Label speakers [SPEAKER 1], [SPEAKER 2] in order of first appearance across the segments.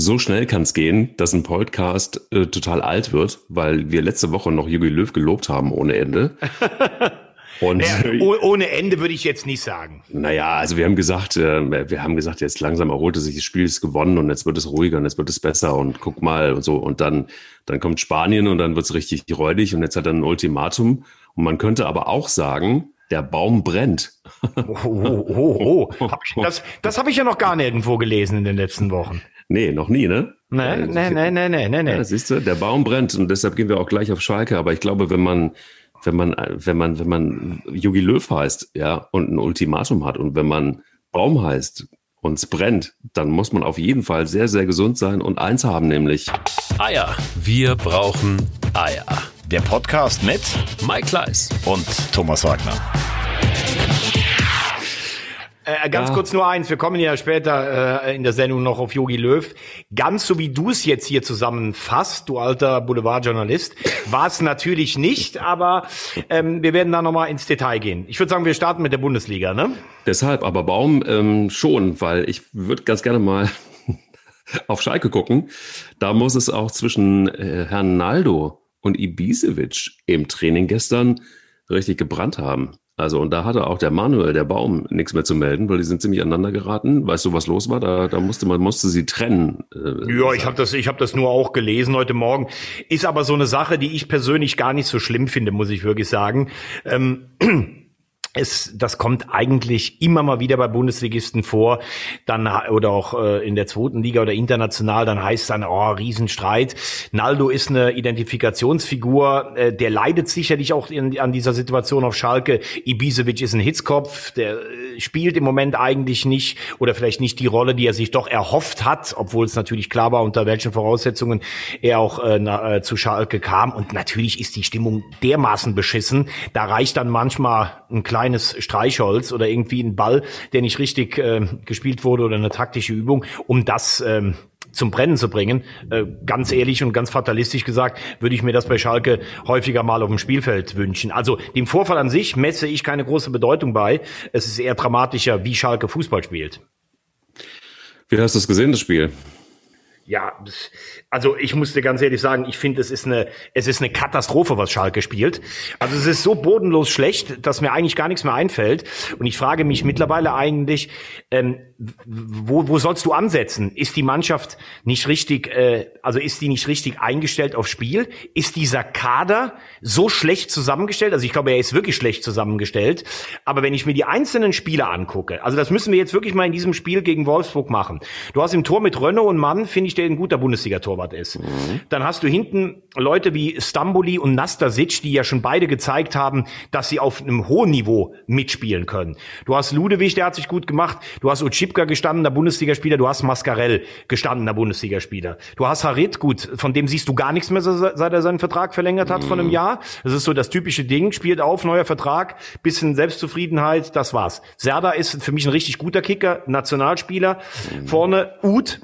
[SPEAKER 1] so schnell kann es gehen, dass ein Podcast äh, total alt wird, weil wir letzte Woche noch Jürgen Löw gelobt haben ohne Ende.
[SPEAKER 2] Und naja, ohne Ende würde ich jetzt nicht sagen.
[SPEAKER 1] Naja, also wir haben gesagt, äh, wir haben gesagt, jetzt langsam erholte sich das Spiel, ist gewonnen und jetzt wird es ruhiger und jetzt wird es besser und guck mal und so. Und dann, dann kommt Spanien und dann wird es richtig räudig und jetzt hat er ein Ultimatum. Und man könnte aber auch sagen, der Baum brennt.
[SPEAKER 2] Oh, oh, oh, oh. Das, das habe ich ja noch gar nirgendwo gelesen in den letzten Wochen.
[SPEAKER 1] Nee, noch nie, ne?
[SPEAKER 2] Nee, nee, nee, nee, nee, nee. Ja,
[SPEAKER 1] siehst du, der Baum brennt und deshalb gehen wir auch gleich auf Schalke. Aber ich glaube, wenn man, wenn man, wenn man, wenn man Jogi Löw heißt, ja, und ein Ultimatum hat und wenn man Baum heißt und es brennt, dann muss man auf jeden Fall sehr, sehr gesund sein und eins haben, nämlich
[SPEAKER 3] Eier. Wir brauchen Eier.
[SPEAKER 4] Der Podcast mit
[SPEAKER 3] Mike Kleiss
[SPEAKER 4] und Thomas Wagner.
[SPEAKER 2] Äh, ganz ja. kurz nur eins, wir kommen ja später äh, in der Sendung noch auf Yogi Löw. Ganz so wie du es jetzt hier zusammenfasst, du alter Boulevardjournalist, war es natürlich nicht, aber ähm, wir werden da nochmal ins Detail gehen. Ich würde sagen, wir starten mit der Bundesliga, ne?
[SPEAKER 1] Deshalb, aber Baum ähm, schon, weil ich würde ganz gerne mal auf Schalke gucken. Da muss es auch zwischen äh, Herrn Naldo und Ibisevic im Training gestern richtig gebrannt haben. Also, und da hatte auch der Manuel, der Baum, nichts mehr zu melden, weil die sind ziemlich aneinander geraten. Weißt du, was los war? Da, da musste man musste sie trennen.
[SPEAKER 2] Äh, ja, ich habe das, ich habe das nur auch gelesen heute Morgen. Ist aber so eine Sache, die ich persönlich gar nicht so schlimm finde, muss ich wirklich sagen. Ähm, es, das kommt eigentlich immer mal wieder bei Bundesligisten vor, dann oder auch äh, in der zweiten Liga oder international, dann heißt dann, oh, Riesenstreit. Naldo ist eine Identifikationsfigur, äh, der leidet sicherlich auch in, an dieser Situation auf Schalke. Ibisevic ist ein Hitzkopf, der äh, spielt im Moment eigentlich nicht oder vielleicht nicht die Rolle, die er sich doch erhofft hat, obwohl es natürlich klar war, unter welchen Voraussetzungen er auch äh, na, äh, zu Schalke kam. Und natürlich ist die Stimmung dermaßen beschissen. Da reicht dann manchmal ein kleines Streichholz oder irgendwie ein Ball, der nicht richtig äh, gespielt wurde oder eine taktische Übung, um das ähm, zum Brennen zu bringen. Äh, ganz ehrlich und ganz fatalistisch gesagt, würde ich mir das bei Schalke häufiger mal auf dem Spielfeld wünschen. Also dem Vorfall an sich messe ich keine große Bedeutung bei. Es ist eher dramatischer, wie Schalke Fußball spielt.
[SPEAKER 1] Wie hast du es gesehen, das Spiel?
[SPEAKER 2] Ja, also ich muss dir ganz ehrlich sagen, ich finde, es ist eine, es ist eine Katastrophe, was Schalke spielt. Also es ist so bodenlos schlecht, dass mir eigentlich gar nichts mehr einfällt. Und ich frage mich mittlerweile eigentlich, ähm, wo, wo sollst du ansetzen? Ist die Mannschaft nicht richtig, äh, also ist die nicht richtig eingestellt auf Spiel? Ist dieser Kader so schlecht zusammengestellt? Also ich glaube, er ist wirklich schlecht zusammengestellt. Aber wenn ich mir die einzelnen Spieler angucke, also das müssen wir jetzt wirklich mal in diesem Spiel gegen Wolfsburg machen. Du hast im Tor mit Renault und Mann, finde ich, der ein guter Bundesliga-Torwart ist. Mhm. Dann hast du hinten Leute wie Stamboli und Nastasic, die ja schon beide gezeigt haben, dass sie auf einem hohen Niveau mitspielen können. Du hast Ludewig, der hat sich gut gemacht. Du hast Uchi Schipka gestandener Bundesligaspieler, du hast Mascarell gestandener Bundesligaspieler. Du hast Harit, gut, von dem siehst du gar nichts mehr, seit er seinen Vertrag verlängert hat mhm. von einem Jahr. Das ist so das typische Ding, spielt auf, neuer Vertrag, bisschen Selbstzufriedenheit, das war's. Serda ist für mich ein richtig guter Kicker, Nationalspieler. Mhm. Vorne Uth,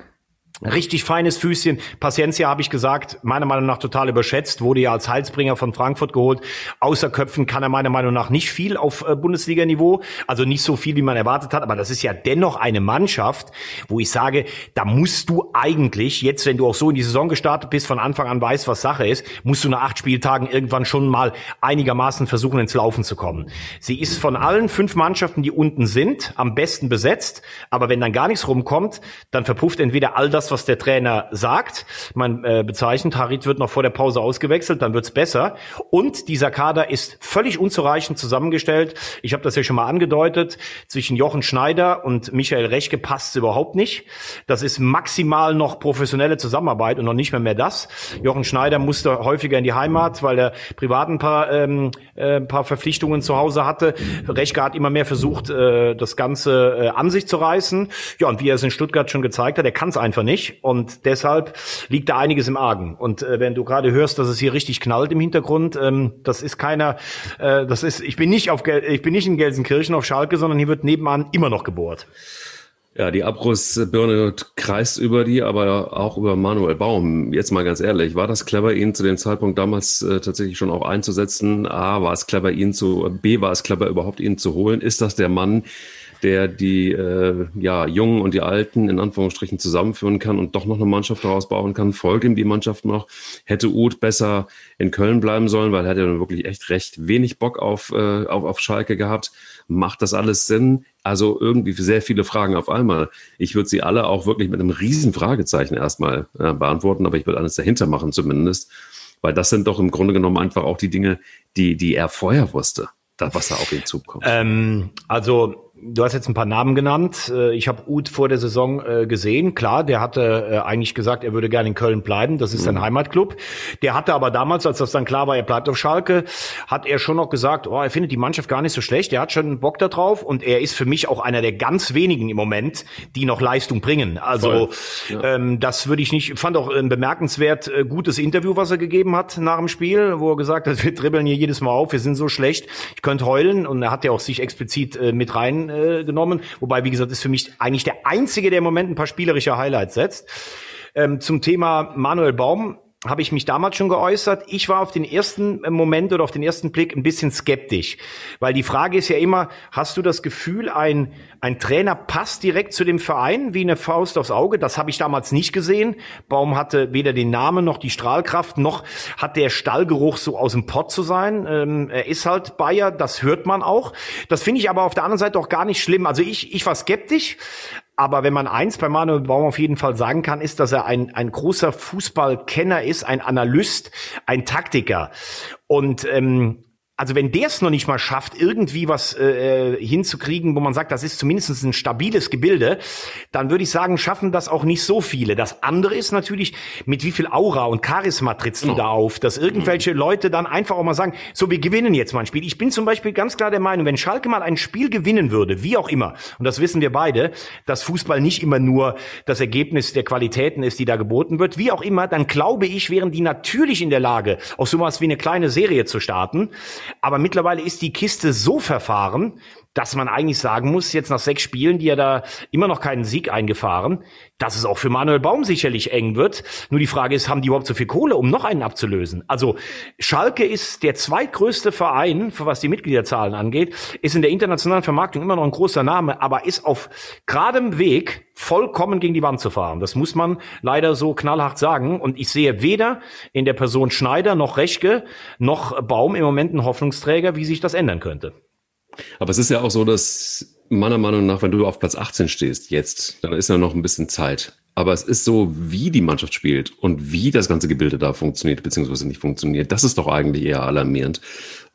[SPEAKER 2] Richtig feines Füßchen. Paciencia habe ich gesagt, meiner Meinung nach total überschätzt, wurde ja als Halsbringer von Frankfurt geholt. Außer Köpfen kann er meiner Meinung nach nicht viel auf äh, Bundesliga-Niveau, also nicht so viel, wie man erwartet hat, aber das ist ja dennoch eine Mannschaft, wo ich sage, da musst du eigentlich, jetzt wenn du auch so in die Saison gestartet bist, von Anfang an weißt, was Sache ist, musst du nach acht Spieltagen irgendwann schon mal einigermaßen versuchen, ins Laufen zu kommen. Sie ist von allen fünf Mannschaften, die unten sind, am besten besetzt, aber wenn dann gar nichts rumkommt, dann verpufft entweder all das, was der Trainer sagt. Man äh, bezeichnet, Harit wird noch vor der Pause ausgewechselt, dann wird's besser. Und dieser Kader ist völlig unzureichend zusammengestellt. Ich habe das ja schon mal angedeutet. Zwischen Jochen Schneider und Michael Rechke passt überhaupt nicht. Das ist maximal noch professionelle Zusammenarbeit und noch nicht mehr mehr das. Jochen Schneider musste häufiger in die Heimat, weil er privat ein paar, ähm, äh, paar Verpflichtungen zu Hause hatte. Rechke hat immer mehr versucht, äh, das Ganze äh, an sich zu reißen. Ja, und wie er es in Stuttgart schon gezeigt hat, er kann es einfach nicht nicht. Und deshalb liegt da einiges im Argen. Und äh, wenn du gerade hörst, dass es hier richtig knallt im Hintergrund, ähm, das ist keiner, äh, das ist, ich bin nicht auf, ich bin nicht in Gelsenkirchen auf Schalke, sondern hier wird nebenan immer noch gebohrt.
[SPEAKER 1] Ja, die Abrissbirne kreist über die, aber auch über Manuel Baum. Jetzt mal ganz ehrlich, war das clever, ihn zu dem Zeitpunkt damals äh, tatsächlich schon auch einzusetzen? A, war es clever, ihn zu, B, war es clever, überhaupt ihn zu holen? Ist das der Mann, der die äh, ja, Jungen und die Alten in Anführungsstrichen zusammenführen kann und doch noch eine Mannschaft daraus bauen kann. Folgt ihm die Mannschaft noch. Hätte Uth besser in Köln bleiben sollen, weil er hat ja wirklich echt recht wenig Bock auf, äh, auf, auf Schalke gehabt. Macht das alles Sinn? Also irgendwie sehr viele Fragen auf einmal. Ich würde sie alle auch wirklich mit einem riesen Fragezeichen erstmal äh, beantworten, aber ich würde alles dahinter machen zumindest. Weil das sind doch im Grunde genommen einfach auch die Dinge, die, die er vorher wusste, was da auf ihn zukommt.
[SPEAKER 2] Ähm, also du hast jetzt ein paar Namen genannt. Äh, ich habe Uth vor der Saison äh, gesehen. Klar, der hatte äh, eigentlich gesagt, er würde gerne in Köln bleiben. Das ist sein mhm. Heimatclub. Der hatte aber damals, als das dann klar war, er bleibt auf Schalke, hat er schon noch gesagt, oh, er findet die Mannschaft gar nicht so schlecht. Er hat schon Bock da drauf und er ist für mich auch einer der ganz wenigen im Moment, die noch Leistung bringen. Also ja. ähm, das würde ich nicht. Fand auch ein bemerkenswert äh, gutes Interview, was er gegeben hat nach dem Spiel, wo er gesagt hat, wir dribbeln hier jedes Mal auf, wir sind so schlecht, ich könnte heulen. Und er hat ja auch sich explizit äh, mit rein äh, genommen. Wobei, wie gesagt, ist für mich eigentlich der einzige, der im Moment ein paar spielerische Highlights setzt. Ähm, zum Thema Manuel Baum habe ich mich damals schon geäußert. Ich war auf den ersten Moment oder auf den ersten Blick ein bisschen skeptisch, weil die Frage ist ja immer, hast du das Gefühl, ein, ein Trainer passt direkt zu dem Verein wie eine Faust aufs Auge? Das habe ich damals nicht gesehen. Baum hatte weder den Namen noch die Strahlkraft, noch hat der Stallgeruch so aus dem Pott zu sein. Ähm, er ist halt Bayer, das hört man auch. Das finde ich aber auf der anderen Seite auch gar nicht schlimm. Also ich, ich war skeptisch, aber wenn man eins bei Manuel Baum auf jeden Fall sagen kann, ist, dass er ein, ein großer Fußballkenner ist, ein Analyst, ein Taktiker. Und ähm, also wenn der es noch nicht mal schafft, irgendwie was äh, äh, hinzukriegen, wo man sagt, das ist zumindest ein stabiles Gebilde, dann würde ich sagen, schaffen das auch nicht so viele. Das andere ist natürlich, mit wie viel Aura und Charisma trittst du oh. da auf, dass irgendwelche mhm. Leute dann einfach auch mal sagen, so, wir gewinnen jetzt mal ein Spiel. Ich bin zum Beispiel ganz klar der Meinung, wenn Schalke mal ein Spiel gewinnen würde, wie auch immer, und das wissen wir beide, dass Fußball nicht immer nur das Ergebnis der Qualitäten ist, die da geboten wird, wie auch immer, dann glaube ich, wären die natürlich in der Lage, auch sowas wie eine kleine Serie zu starten. Aber mittlerweile ist die Kiste so verfahren, dass man eigentlich sagen muss, jetzt nach sechs Spielen, die er da immer noch keinen Sieg eingefahren, dass es auch für Manuel Baum sicherlich eng wird. Nur die Frage ist, haben die überhaupt so viel Kohle, um noch einen abzulösen? Also Schalke ist der zweitgrößte Verein, was die Mitgliederzahlen angeht, ist in der internationalen Vermarktung immer noch ein großer Name, aber ist auf geradem Weg, vollkommen gegen die Wand zu fahren. Das muss man leider so knallhart sagen. Und ich sehe weder in der Person Schneider noch Rechke noch Baum im Moment einen Hoffnungsträger, wie sich das ändern könnte.
[SPEAKER 1] Aber es ist ja auch so, dass meiner Meinung nach, wenn du auf Platz 18 stehst jetzt, dann ist ja noch ein bisschen Zeit. Aber es ist so, wie die Mannschaft spielt und wie das ganze Gebilde da funktioniert, beziehungsweise nicht funktioniert. Das ist doch eigentlich eher alarmierend,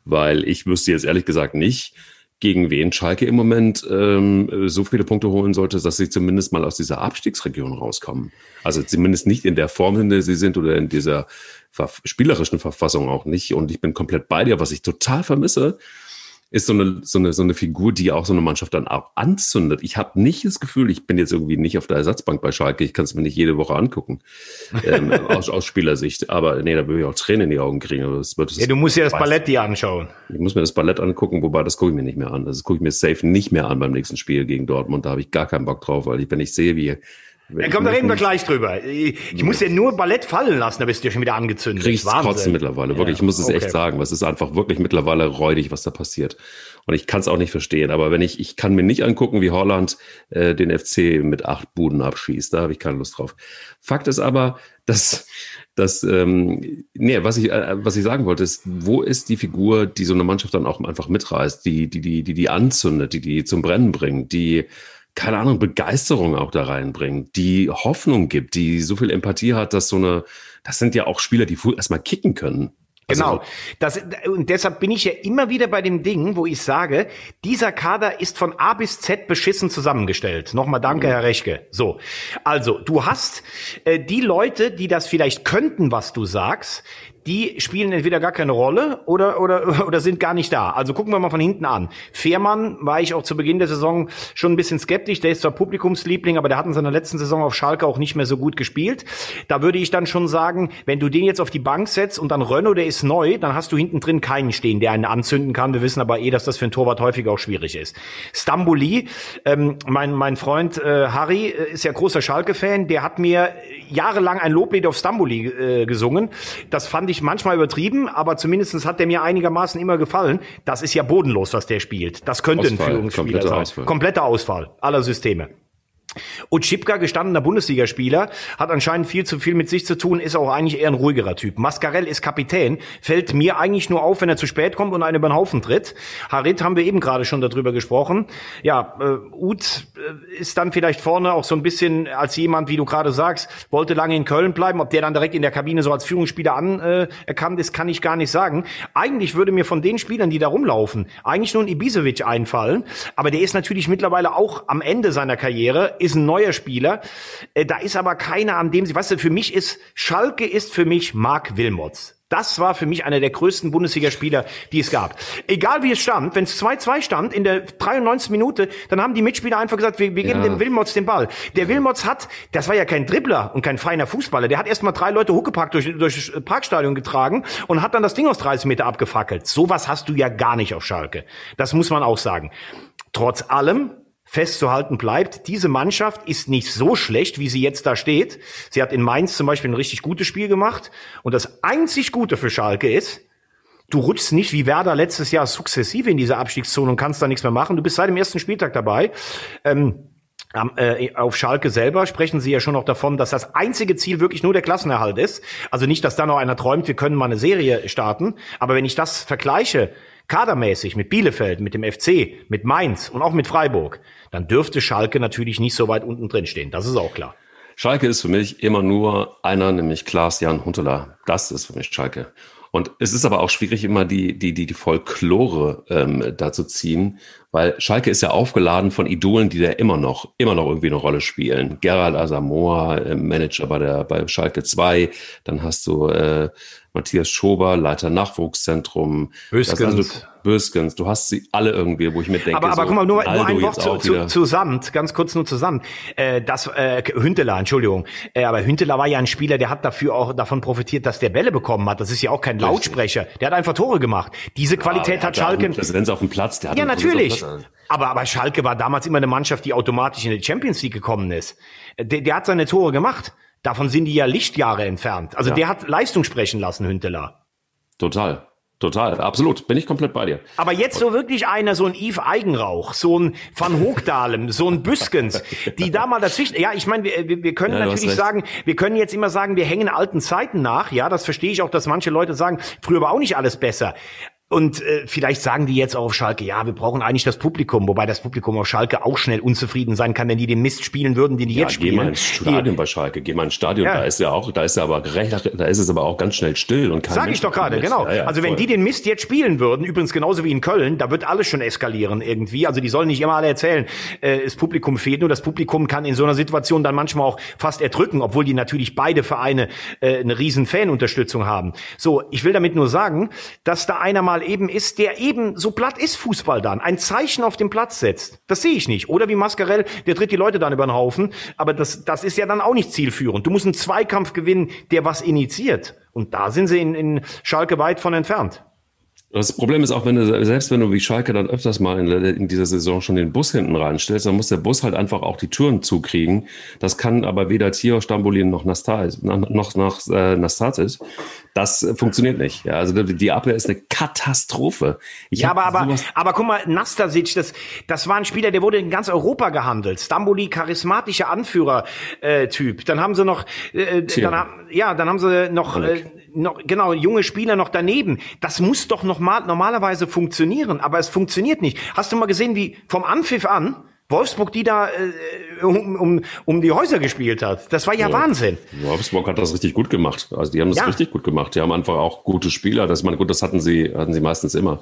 [SPEAKER 1] weil ich wüsste jetzt ehrlich gesagt nicht, gegen wen Schalke im Moment ähm, so viele Punkte holen sollte, dass sie zumindest mal aus dieser Abstiegsregion rauskommen. Also zumindest nicht in der Form, in der sie sind oder in dieser spielerischen Verfassung auch nicht. Und ich bin komplett bei dir, was ich total vermisse, ist so eine, so eine, so eine Figur, die auch so eine Mannschaft dann auch anzündet. Ich habe nicht das Gefühl, ich bin jetzt irgendwie nicht auf der Ersatzbank bei Schalke, ich kann es mir nicht jede Woche angucken, ähm, aus, aus Spielersicht. Aber nee, da würde ich auch Tränen in die Augen kriegen.
[SPEAKER 2] Also das wird, das ja, du musst ja das Ballett dir anschauen.
[SPEAKER 1] Ich muss mir das Ballett angucken, wobei das gucke ich mir nicht mehr an. Das gucke ich mir safe nicht mehr an beim nächsten Spiel gegen Dortmund. Da habe ich gar keinen Bock drauf, weil ich, wenn ich sehe, wie
[SPEAKER 2] ja, komm, da reden wir gleich drüber. Ich, ich muss ja nur Ballett fallen lassen, da bist du ja schon wieder angezündet.
[SPEAKER 1] Kriegst trotzdem mittlerweile, wirklich. Ja, ich muss es okay. echt sagen. Es ist einfach wirklich mittlerweile räudig, was da passiert. Und ich kann es auch nicht verstehen. Aber wenn ich, ich kann mir nicht angucken, wie Holland äh, den FC mit acht Buden abschießt. Da habe ich keine Lust drauf. Fakt ist aber, dass, dass ähm, nee, was ich, äh, was ich sagen wollte, ist, wo ist die Figur, die so eine Mannschaft dann auch einfach mitreißt, die, die, die, die, die anzündet, die, die zum Brennen bringt, die keine Ahnung, Begeisterung auch da reinbringt, die Hoffnung gibt, die so viel Empathie hat, dass so eine, das sind ja auch Spieler, die erstmal kicken können.
[SPEAKER 2] Also genau. Das, und deshalb bin ich ja immer wieder bei dem Ding, wo ich sage, dieser Kader ist von A bis Z beschissen zusammengestellt. Nochmal danke, mhm. Herr Rechke. So. Also, du hast äh, die Leute, die das vielleicht könnten, was du sagst, die spielen entweder gar keine Rolle oder, oder, oder sind gar nicht da. Also gucken wir mal von hinten an. Fehrmann war ich auch zu Beginn der Saison schon ein bisschen skeptisch. Der ist zwar Publikumsliebling, aber der hat in seiner letzten Saison auf Schalke auch nicht mehr so gut gespielt. Da würde ich dann schon sagen, wenn du den jetzt auf die Bank setzt und dann Renault, der ist neu, dann hast du hinten drin keinen stehen, der einen anzünden kann. Wir wissen aber eh, dass das für einen Torwart häufig auch schwierig ist. Stambuli, ähm, mein, mein Freund äh, Harry äh, ist ja großer Schalke-Fan, der hat mir jahrelang ein Loblied auf Stamboli äh, gesungen. Das fand ich manchmal übertrieben, aber zumindestens hat der mir einigermaßen immer gefallen. Das ist ja bodenlos, was der spielt. Das könnte
[SPEAKER 1] Ausfall,
[SPEAKER 2] ein Führungsspieler
[SPEAKER 1] kompletter
[SPEAKER 2] sein.
[SPEAKER 1] Ausfall.
[SPEAKER 2] Kompletter Ausfall aller Systeme. Utschipka, gestandener Bundesligaspieler, hat anscheinend viel zu viel mit sich zu tun, ist auch eigentlich eher ein ruhigerer Typ. Mascarell ist Kapitän, fällt mir eigentlich nur auf, wenn er zu spät kommt und einen über den Haufen tritt. Harit haben wir eben gerade schon darüber gesprochen. Ja, äh, Uth äh, ist dann vielleicht vorne auch so ein bisschen als jemand, wie du gerade sagst, wollte lange in Köln bleiben. Ob der dann direkt in der Kabine so als Führungsspieler anerkannt ist, kann ich gar nicht sagen. Eigentlich würde mir von den Spielern, die da rumlaufen, eigentlich nur ein Ibisevic einfallen. Aber der ist natürlich mittlerweile auch am Ende seiner Karriere, ist ein neuer Spieler. Äh, Da ist aber keiner, an dem sie, weißt du, für mich ist, Schalke ist für mich Marc Wilmots. Das war für mich einer der größten Bundesligaspieler, die es gab. Egal wie es stand, wenn es 2-2 stand in der 93. Minute, dann haben die Mitspieler einfach gesagt, wir, wir geben
[SPEAKER 1] Ja.
[SPEAKER 2] dem Wilmots den Ball. Der Wilmots hat, das war ja kein Dribbler und kein feiner Fußballer, der hat erstmal drei Leute Huckepack durch, durch das Parkstadion getragen und hat dann das Ding aus 30 Meter abgefackelt. Sowas hast du ja gar nicht auf Schalke. Das muss man auch sagen. Trotz allem, festzuhalten bleibt, diese Mannschaft ist nicht so schlecht, wie sie jetzt da steht. Sie hat in Mainz zum Beispiel ein richtig gutes Spiel gemacht. Und das einzig Gute für Schalke ist, du rutschst nicht wie Werder letztes Jahr sukzessive in diese Abstiegszone und kannst da nichts mehr machen. Du bist seit dem ersten Spieltag dabei. Ähm, äh, auf Schalke selber sprechen sie ja schon noch davon, dass das einzige Ziel wirklich nur der Klassenerhalt ist. Also nicht, dass da noch einer träumt, wir können mal eine Serie starten. Aber wenn ich das vergleiche, kadermäßig mit Bielefeld, mit dem FC, mit Mainz und auch mit Freiburg, dann dürfte Schalke natürlich nicht so weit unten drin stehen. Das ist auch klar.
[SPEAKER 1] Schalke ist für mich immer nur einer, nämlich Klaas-Jan Huntelaar. Das ist für mich Schalke. Und es ist aber auch schwierig, immer die, die, die, die Folklore ähm, da zu ziehen, weil Schalke ist ja aufgeladen von Idolen, die da immer noch, immer noch irgendwie eine Rolle spielen. Gerald Asamoah, äh, Manager bei der, bei Schalke 2. Dann hast du äh, Matthias Schober, Leiter Nachwuchszentrum. Das ist
[SPEAKER 2] Büskens.
[SPEAKER 1] Böskens. Du hast sie alle irgendwie, wo ich mir denke,
[SPEAKER 2] Aber, aber
[SPEAKER 1] so,
[SPEAKER 2] guck mal, nur, nur ein Wort zu, zu,
[SPEAKER 1] wieder.
[SPEAKER 2] zu Samt, ganz kurz nur zu Samt. Äh, das äh, Hünteler, Entschuldigung. Äh, aber Hünteler war ja ein Spieler, der hat dafür auch davon profitiert, dass der Bälle bekommen hat. Das ist ja auch kein Lautsprecher. Der hat einfach Tore gemacht. Diese Qualität
[SPEAKER 1] Ja,
[SPEAKER 2] hat
[SPEAKER 1] der
[SPEAKER 2] Schalke.
[SPEAKER 1] Präsenz auf dem Platz. Der hat
[SPEAKER 2] Ja, natürlich. Aber, aber Schalke war damals immer eine Mannschaft, die automatisch in die Champions League gekommen ist. Der, der hat seine Tore gemacht. Davon sind die ja Lichtjahre entfernt. Also
[SPEAKER 1] Ja.
[SPEAKER 2] der hat Leistung sprechen lassen, Hünteler.
[SPEAKER 1] Total. Total. Absolut. Bin ich komplett bei dir.
[SPEAKER 2] Aber jetzt so wirklich einer, so ein Yves Eigenrauch, so ein Van Hoogdalem, so ein Büskens, die da mal dazwischen, ja, ich meine, wir, wir können
[SPEAKER 1] Ja,
[SPEAKER 2] natürlich sagen, wir können jetzt immer sagen, wir hängen alten Zeiten nach, ja, das verstehe ich auch, dass manche Leute sagen, früher war auch nicht alles besser. Und äh, vielleicht sagen die jetzt auch auf Schalke, ja, wir brauchen eigentlich das Publikum, wobei das Publikum auf Schalke auch schnell unzufrieden sein kann, wenn die den Mist spielen würden, den die
[SPEAKER 1] Ja,
[SPEAKER 2] jetzt
[SPEAKER 1] geh mal
[SPEAKER 2] spielen.
[SPEAKER 1] ins Stadion bei Schalke, geh mal ins Stadion,
[SPEAKER 2] Ja.
[SPEAKER 1] da ist ja auch, da ist ja aber recht, da ist es aber auch ganz schnell still und kein
[SPEAKER 2] Sag
[SPEAKER 1] Mensch
[SPEAKER 2] ich doch gerade, genau.
[SPEAKER 1] Ja, ja,
[SPEAKER 2] also wenn
[SPEAKER 1] voll.
[SPEAKER 2] die den Mist jetzt spielen würden, übrigens genauso wie in Köln, da wird alles schon eskalieren irgendwie. Also die sollen nicht immer alle erzählen, äh, das Publikum fehlt. Nur das Publikum kann in so einer Situation dann manchmal auch fast erdrücken, obwohl die natürlich beide Vereine äh, eine riesen Fanunterstützung haben. So, ich will damit nur sagen, dass da einer mal eben ist, der eben so platt ist Fußball dann, ein Zeichen auf dem Platz setzt. Das sehe ich nicht. Oder wie Mascarell, der tritt die Leute dann über den Haufen. Aber das, das ist ja dann auch nicht zielführend. Du musst einen Zweikampf gewinnen, der was initiiert. Und da sind sie in, in Schalke weit von entfernt.
[SPEAKER 1] Das Problem ist auch, wenn du, selbst wenn du wie Schalke dann öfters mal in, in dieser Saison schon den Bus hinten reinstellst, dann muss der Bus halt einfach auch die Türen zukriegen. Das kann aber weder Tio, Stambolin noch Nastas, noch, noch äh, Nastatis. Das äh, funktioniert nicht. Ja, also die, Abwehr ist eine Katastrophe. Ich
[SPEAKER 2] Ja, aber, aber, aber guck mal, Nastasic, das, das war ein Spieler, der wurde in ganz Europa gehandelt. Stamboli, charismatischer Anführer-Typ. Dann haben sie noch, äh,
[SPEAKER 1] Tja.
[SPEAKER 2] dann, haben- ja, dann haben sie noch, äh, noch, genau, junge Spieler noch daneben. Das muss doch noch mal, normalerweise funktionieren, aber es funktioniert nicht. Hast du mal gesehen, wie vom Anpfiff an Wolfsburg die da äh, um, um, um die Häuser gespielt hat? Das war ja, Wahnsinn.
[SPEAKER 1] Wolfsburg hat das richtig gut gemacht. Also die haben das
[SPEAKER 2] Ja.
[SPEAKER 1] richtig gut gemacht. Die haben einfach auch gute Spieler. Das, man, gut, das hatten sie, hatten sie meistens immer.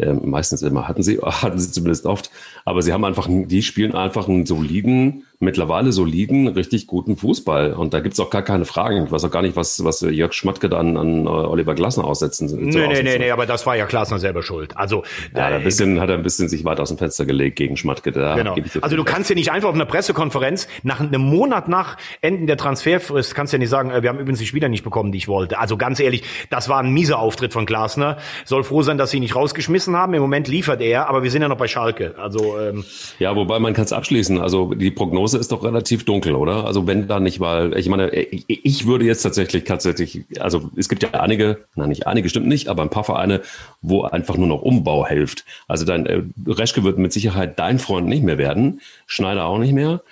[SPEAKER 1] Ähm, meistens immer hatten sie, hatten sie zumindest oft. Aber sie haben einfach, die spielen einfach einen soliden, mittlerweile soliden, richtig guten Fußball. Und da gibt's auch gar keine Fragen. Ich weiß auch gar nicht, was, was Jörg Schmatke dann an äh, Oliver Glasner aussetzen.
[SPEAKER 2] Nee, nee,
[SPEAKER 1] aussetzen.
[SPEAKER 2] nee, nee, aber das war ja Klasner selber schuld. Also,
[SPEAKER 1] Ja,
[SPEAKER 2] äh,
[SPEAKER 1] ein bisschen, hat er ein bisschen sich weit aus dem Fenster gelegt gegen Schmatke. Da
[SPEAKER 2] Genau. Also du kannst ja nicht einfach auf einer Pressekonferenz nach einem Monat nach Enden der Transferfrist kannst ja nicht sagen, äh, wir haben übrigens die Spieler nicht bekommen, die ich wollte. Also ganz ehrlich, das war ein mieser Auftritt von Glasner. Soll froh sein, dass sie ihn nicht rausgeschmissen Chancen haben. Im Moment liefert er, aber wir sind ja noch bei Schalke. Also ähm,
[SPEAKER 1] ja, wobei man kann es abschließen. Also die Prognose ist doch relativ dunkel, oder? Also wenn da nicht mal, ich meine, ich würde jetzt tatsächlich tatsächlich, also es gibt ja einige, na nicht einige, stimmt nicht, aber ein paar Vereine, wo einfach nur noch Umbau hilft. Also dein äh, Reschke wird mit Sicherheit dein Freund nicht mehr werden, Schneider auch nicht mehr.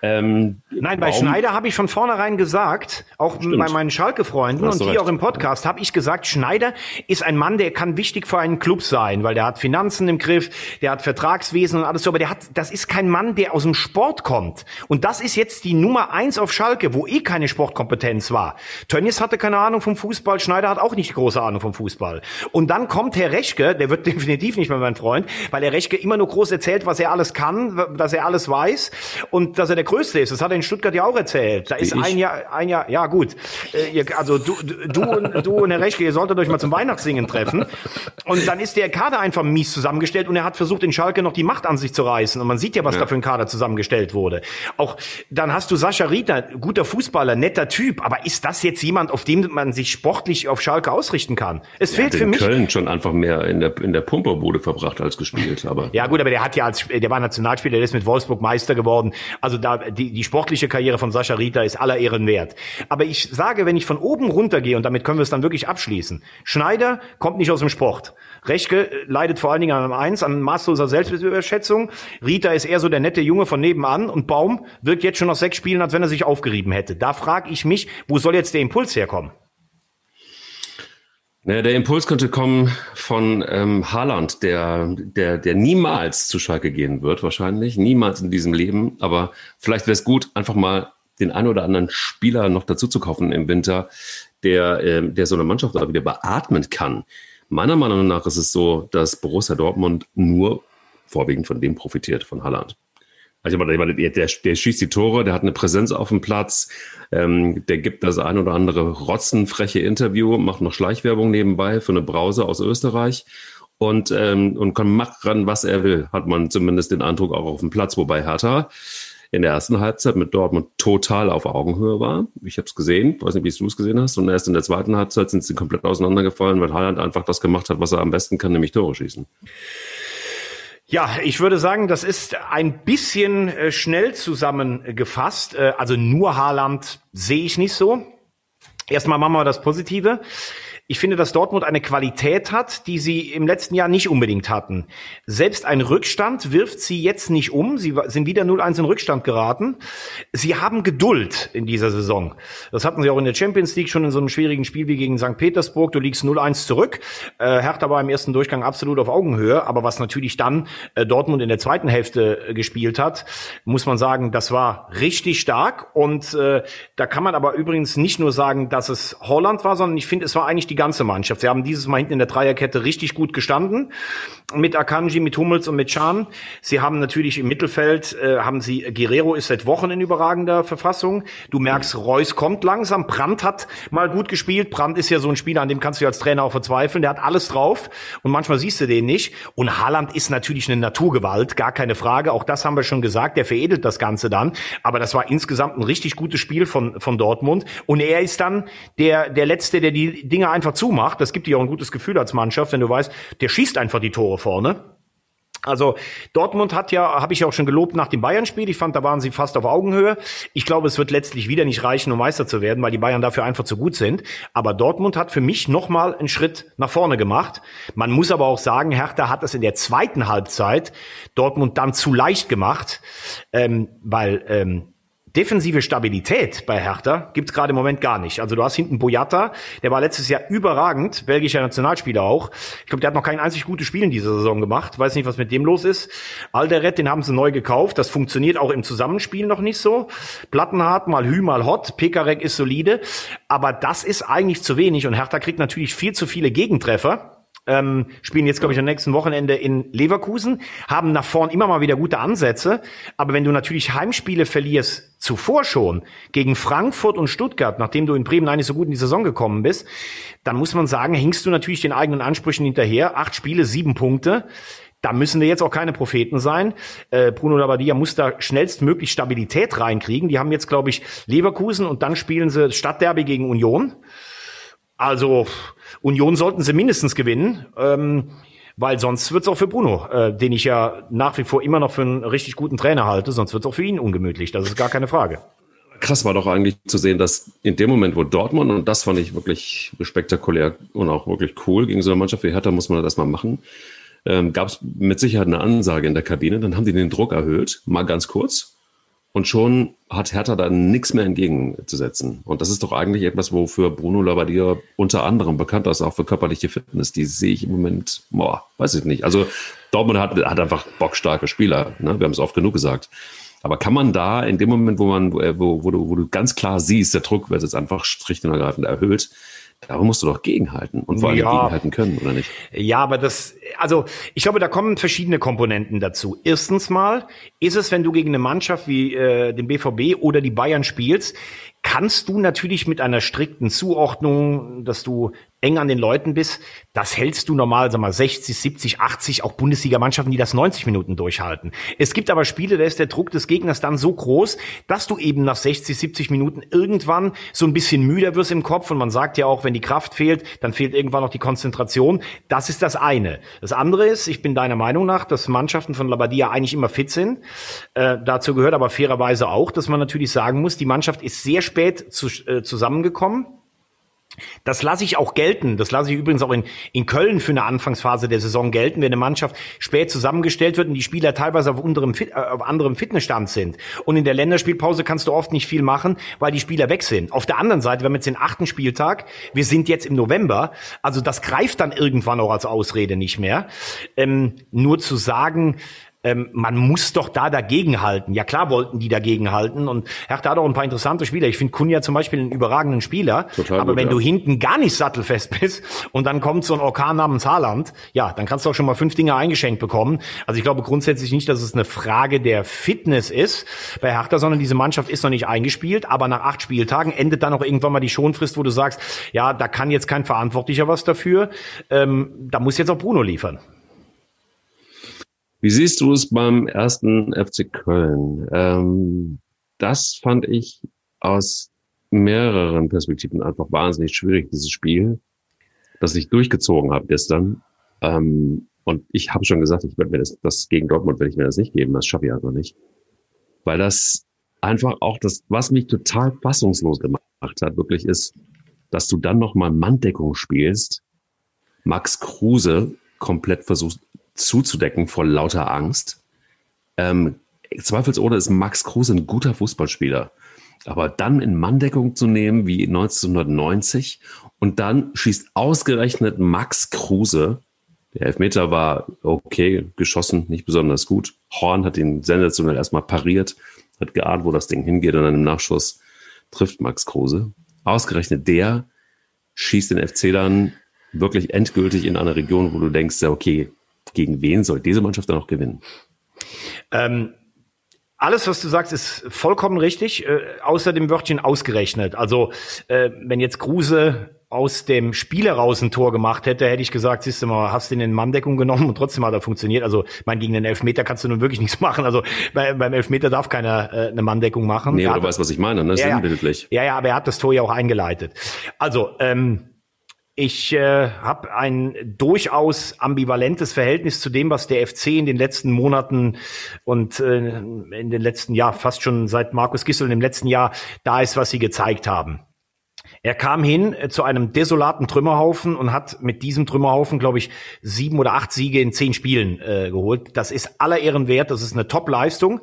[SPEAKER 2] Ähm, Nein, bei Schneider habe ich von vornherein gesagt, auch Stimmt. bei meinen Schalke-Freunden und hier recht. auch im Podcast, habe ich gesagt, Schneider ist ein Mann, der kann wichtig für einen Club sein, weil der hat Finanzen im Griff, der hat Vertragswesen und alles so, aber der hat, das ist kein Mann, der aus dem Sport kommt. Und das ist jetzt die Nummer eins auf Schalke, wo eh keine Sportkompetenz war. Tönnies hatte keine Ahnung vom Fußball, Schneider hat auch nicht große Ahnung vom Fußball. Und dann kommt Herr Rechke, der wird definitiv nicht mehr mein Freund, weil Herr Rechke immer nur groß erzählt, was er alles kann, dass er alles weiß und dass er der Größte ist. Das hat er in Stuttgart ja auch erzählt. Da ist ich. ein Jahr, ein Jahr, ja gut. Äh, also du, du, und, du und Herr Rechke, ihr solltet euch mal zum Weihnachtssingen treffen. Und dann ist der Kader einfach mies zusammengestellt und er hat versucht, in Schalke noch die Macht an sich zu reißen. Und man sieht ja, was ja. da für ein Kader zusammengestellt wurde. Auch dann hast du Sascha Rieter, guter Fußballer, netter Typ, aber ist das jetzt jemand, auf dem man sich sportlich auf Schalke ausrichten kann? Es
[SPEAKER 1] ja,
[SPEAKER 2] fehlt für mich.
[SPEAKER 1] Köln schon einfach mehr in der, in der Pumperbude verbracht als gespielt, aber.
[SPEAKER 2] Ja gut, aber der hat ja als, der war Nationalspieler, der ist mit Wolfsburg Meister geworden. Also da, die, die sportliche Karriere von Sascha Rita ist aller Ehren wert. Aber ich sage, wenn ich von oben runter gehe, und damit können wir es dann wirklich abschließen, Schneider kommt nicht aus dem Sport. Rechke leidet vor allen Dingen an eins, an maßloser Selbstüberschätzung. Rita ist eher so der nette Junge von nebenan und Baum wirkt jetzt schon nach sechs Spielen, als wenn er sich aufgerieben hätte. Da frage ich mich, wo soll jetzt der Impuls herkommen?
[SPEAKER 1] Naja, der Impuls könnte kommen von ähm, Haaland, der, der, der niemals zu Schalke gehen wird, wahrscheinlich, niemals in diesem Leben. Aber vielleicht wäre es gut, einfach mal den einen oder anderen Spieler noch dazu zu kaufen im Winter, der, ähm, der so eine Mannschaft auch wieder beatmen kann. Meiner Meinung nach ist es so, dass Borussia Dortmund nur vorwiegend von dem profitiert, von Haaland. Also der, der, der schießt die Tore, der hat eine Präsenz auf dem Platz, ähm, der gibt das ein oder andere rotzenfreche Interview, macht noch Schleichwerbung nebenbei für eine Brause aus Österreich und, ähm, und kann machen, was er will, hat man zumindest den Eindruck auch auf dem Platz, wobei Hertha in der ersten Halbzeit mit Dortmund total auf Augenhöhe war. Ich habe es gesehen, weiß nicht, wie du es gesehen hast. Und erst in der zweiten Halbzeit sind sie komplett auseinandergefallen, weil Haaland einfach das gemacht hat, was er am besten kann, nämlich Tore schießen.
[SPEAKER 2] Ja, ich würde sagen, das ist ein bisschen äh, schnell zusammengefasst. Äh, also nur Haaland sehe ich nicht so. Erstmal machen wir das Positive. Ich finde, dass Dortmund eine Qualität hat, die sie im letzten Jahr nicht unbedingt hatten. Selbst ein Rückstand wirft sie jetzt nicht um. Sie sind wieder 0-1 in Rückstand geraten. Sie haben Geduld in dieser Saison. Das hatten sie auch in der Champions League schon in so einem schwierigen Spiel wie gegen St. Petersburg. Du liegst 0-1 zurück. Äh, Hertha war im ersten Durchgang absolut auf Augenhöhe. Aber was natürlich dann äh, Dortmund in der zweiten Hälfte äh, gespielt hat, muss man sagen, das war richtig stark. Und äh, da kann man aber übrigens nicht nur sagen, dass es Holland war, sondern ich finde, es war eigentlich die ganze Mannschaft. Sie haben dieses Mal hinten in der Dreierkette richtig gut gestanden. Mit Akanji, mit Hummels und mit Chan. Sie haben natürlich im Mittelfeld, äh, haben sie, Guerrero ist seit Wochen in überragender Verfassung. Du merkst, Reus kommt langsam. Brandt hat mal gut gespielt. Brandt ist ja so ein Spieler, an dem kannst du als Trainer auch verzweifeln. Der hat alles drauf. Und manchmal siehst du den nicht. Und Haaland ist natürlich eine Naturgewalt, gar keine Frage. Auch das haben wir schon gesagt. Der veredelt das Ganze dann. Aber das war insgesamt ein richtig gutes Spiel von, von Dortmund. Und er ist dann der, der Letzte, der die Dinge einfach zumacht. Das gibt dir auch ein gutes Gefühl als Mannschaft, wenn du weißt, der schießt einfach die Tore vorne. Also Dortmund hat ja, habe ich auch schon gelobt nach dem Bayern-Spiel. Ich fand, da waren sie fast auf Augenhöhe. Ich glaube, es wird letztlich wieder nicht reichen, um Meister zu werden, weil die Bayern dafür einfach zu gut sind. Aber Dortmund hat für mich nochmal einen Schritt nach vorne gemacht. Man muss aber auch sagen, Hertha hat es in der zweiten Halbzeit Dortmund dann zu leicht gemacht, ähm, weil ähm, defensive Stabilität bei Hertha gibt's gerade im Moment gar nicht. Also du hast hinten Boyata, der war letztes Jahr überragend, belgischer Nationalspieler auch. Ich glaube, der hat noch kein einzig gutes Spiel in dieser Saison gemacht. Weiß nicht, was mit dem los ist. Alderet, den haben sie neu gekauft. Das funktioniert auch im Zusammenspiel noch nicht so. Plattenhart, mal Hü, mal Hot. Pekarek ist solide. Aber das ist eigentlich zu wenig und Hertha kriegt natürlich viel zu viele Gegentreffer ähm, spielen jetzt, glaube ich, am nächsten Wochenende in Leverkusen, haben nach vorn immer mal wieder gute Ansätze. Aber wenn du natürlich Heimspiele verlierst, zuvor schon, gegen Frankfurt und Stuttgart, nachdem du in Bremen eigentlich so gut in die Saison gekommen bist, dann muss man sagen, hinkst du natürlich den eigenen Ansprüchen hinterher. Acht Spiele, sieben Punkte. Da müssen wir jetzt auch keine Propheten sein. Äh, Bruno Labbadia muss da schnellstmöglich Stabilität reinkriegen. Die haben jetzt, glaube ich, Leverkusen und dann spielen sie Stadtderby gegen Union. Also Union sollten sie mindestens gewinnen. Ähm, weil sonst wird's auch für Bruno, äh, den ich ja nach wie vor immer noch für einen richtig guten Trainer halte, sonst wird's auch für ihn ungemütlich. Das ist gar keine Frage.
[SPEAKER 1] Krass war doch eigentlich zu sehen, dass in dem Moment, wo Dortmund, und das fand ich wirklich spektakulär und auch wirklich cool, gegen so eine Mannschaft wie Hertha muss man das erstmal machen, ähm, gab es mit Sicherheit eine Ansage in der Kabine. Dann haben die den Druck erhöht, mal ganz kurz. Und schon hat Hertha da nichts mehr entgegenzusetzen. Und das ist doch eigentlich etwas, wofür Bruno Labbadia unter anderem bekannt ist, auch für körperliche Fitness. Die sehe ich im Moment, boah, weiß ich nicht. Also Dortmund hat, hat einfach bockstarke Spieler. Ne? Wir haben es oft genug gesagt. Aber kann man da in dem Moment, wo man, wo, wo, du, wo du ganz klar siehst, der Druck wird jetzt einfach schlicht und ergreifend erhöht, da musst du doch gegenhalten und vor allem ja. gegenhalten können, oder nicht?
[SPEAKER 2] Ja, aber das, also ich glaube, da kommen verschiedene Komponenten dazu. Erstens mal ist es, wenn du gegen eine Mannschaft wie äh, den BVB oder die Bayern spielst, kannst du natürlich mit einer strikten Zuordnung, dass du eng an den Leuten bist, das hältst du normal, sag mal, 60, 70, 80, auch Bundesliga-Mannschaften, die das 90 Minuten durchhalten. Es gibt aber Spiele, da ist der Druck des Gegners dann so groß, dass du eben nach 60, 70 Minuten irgendwann so ein bisschen müder wirst im Kopf und man sagt ja auch, wenn die Kraft fehlt, dann fehlt irgendwann noch die Konzentration. Das ist das eine. Das andere ist, ich bin deiner Meinung nach, dass Mannschaften von Labadia eigentlich immer fit sind. Äh, dazu gehört aber fairerweise auch, dass man natürlich sagen muss, die Mannschaft ist sehr spät zu, äh, zusammengekommen das lasse ich auch gelten. Das lasse ich übrigens auch in, in Köln für eine Anfangsphase der Saison gelten, wenn eine Mannschaft spät zusammengestellt wird und die Spieler teilweise auf, unterem, äh, auf anderem Fitnessstand sind. Und in der Länderspielpause kannst du oft nicht viel machen, weil die Spieler weg sind. Auf der anderen Seite, wir haben jetzt den achten Spieltag, wir sind jetzt im November, also das greift dann irgendwann auch als Ausrede nicht mehr. Ähm, nur zu sagen, ähm, man muss doch da dagegenhalten. Ja klar wollten die dagegenhalten und Hertha hat auch ein paar interessante Spieler. Ich finde Kunja zum Beispiel einen überragenden Spieler, Total aber gut, wenn ja. du hinten gar nicht sattelfest bist und dann kommt so ein Orkan namens Haaland, ja, dann kannst du auch schon mal fünf Dinge eingeschenkt bekommen. Also ich glaube grundsätzlich nicht, dass es eine Frage der Fitness ist bei Hertha, sondern diese Mannschaft ist noch nicht eingespielt, aber nach acht Spieltagen endet dann auch irgendwann mal die Schonfrist, wo du sagst, ja, da kann jetzt kein Verantwortlicher was dafür, ähm, da muss jetzt auch Bruno liefern.
[SPEAKER 1] Wie siehst du es beim ersten FC Köln? Ähm, das fand ich aus mehreren Perspektiven einfach wahnsinnig schwierig, dieses Spiel, das ich durchgezogen habe gestern. Ähm, und ich habe schon gesagt, ich werde mir das, das gegen Dortmund werde ich mir das nicht geben, das schaffe ich einfach nicht. Weil das einfach auch das, was mich total fassungslos gemacht hat, wirklich ist, dass du dann nochmal Manndeckung spielst, Max Kruse komplett versuchst zuzudecken vor lauter Angst. Ähm, zweifelsohne ist Max Kruse ein guter Fußballspieler. Aber dann in Manndeckung zu nehmen wie 1990 und dann schießt ausgerechnet Max Kruse, der Elfmeter war okay, geschossen, nicht besonders gut. Horn hat ihn sensationell erstmal pariert, hat geahnt, wo das Ding hingeht und dann im Nachschuss trifft Max Kruse. Ausgerechnet der schießt den FC dann wirklich endgültig in eine Region, wo du denkst, ja, okay, gegen wen soll diese Mannschaft dann noch gewinnen?
[SPEAKER 2] Ähm, alles, was du sagst, ist vollkommen richtig, äh, außer dem Wörtchen ausgerechnet. Also, äh, wenn jetzt Kruse aus dem Spiel heraus ein Tor gemacht hätte, hätte ich gesagt, siehst du mal, hast ihn in Manndeckung genommen und trotzdem hat er funktioniert. Also, mein, gegen den Elfmeter kannst du nun wirklich nichts machen. Also, bei, beim Elfmeter darf keiner äh, eine Manndeckung machen.
[SPEAKER 1] Nee, du weißt, was ich meine, ne?
[SPEAKER 2] Ja, Sinnbildlich. Ja, ja, aber er hat das Tor ja auch eingeleitet. Also, ähm, ich äh, habe ein durchaus ambivalentes Verhältnis zu dem, was der FC in den letzten Monaten und äh, in den letzten Jahr, fast schon seit Markus Gissel im letzten Jahr da ist, was sie gezeigt haben. Er kam hin äh, zu einem desolaten Trümmerhaufen und hat mit diesem Trümmerhaufen, glaube ich, sieben oder acht Siege in zehn Spielen äh, geholt. Das ist aller Ehren wert, das ist eine Top-Leistung.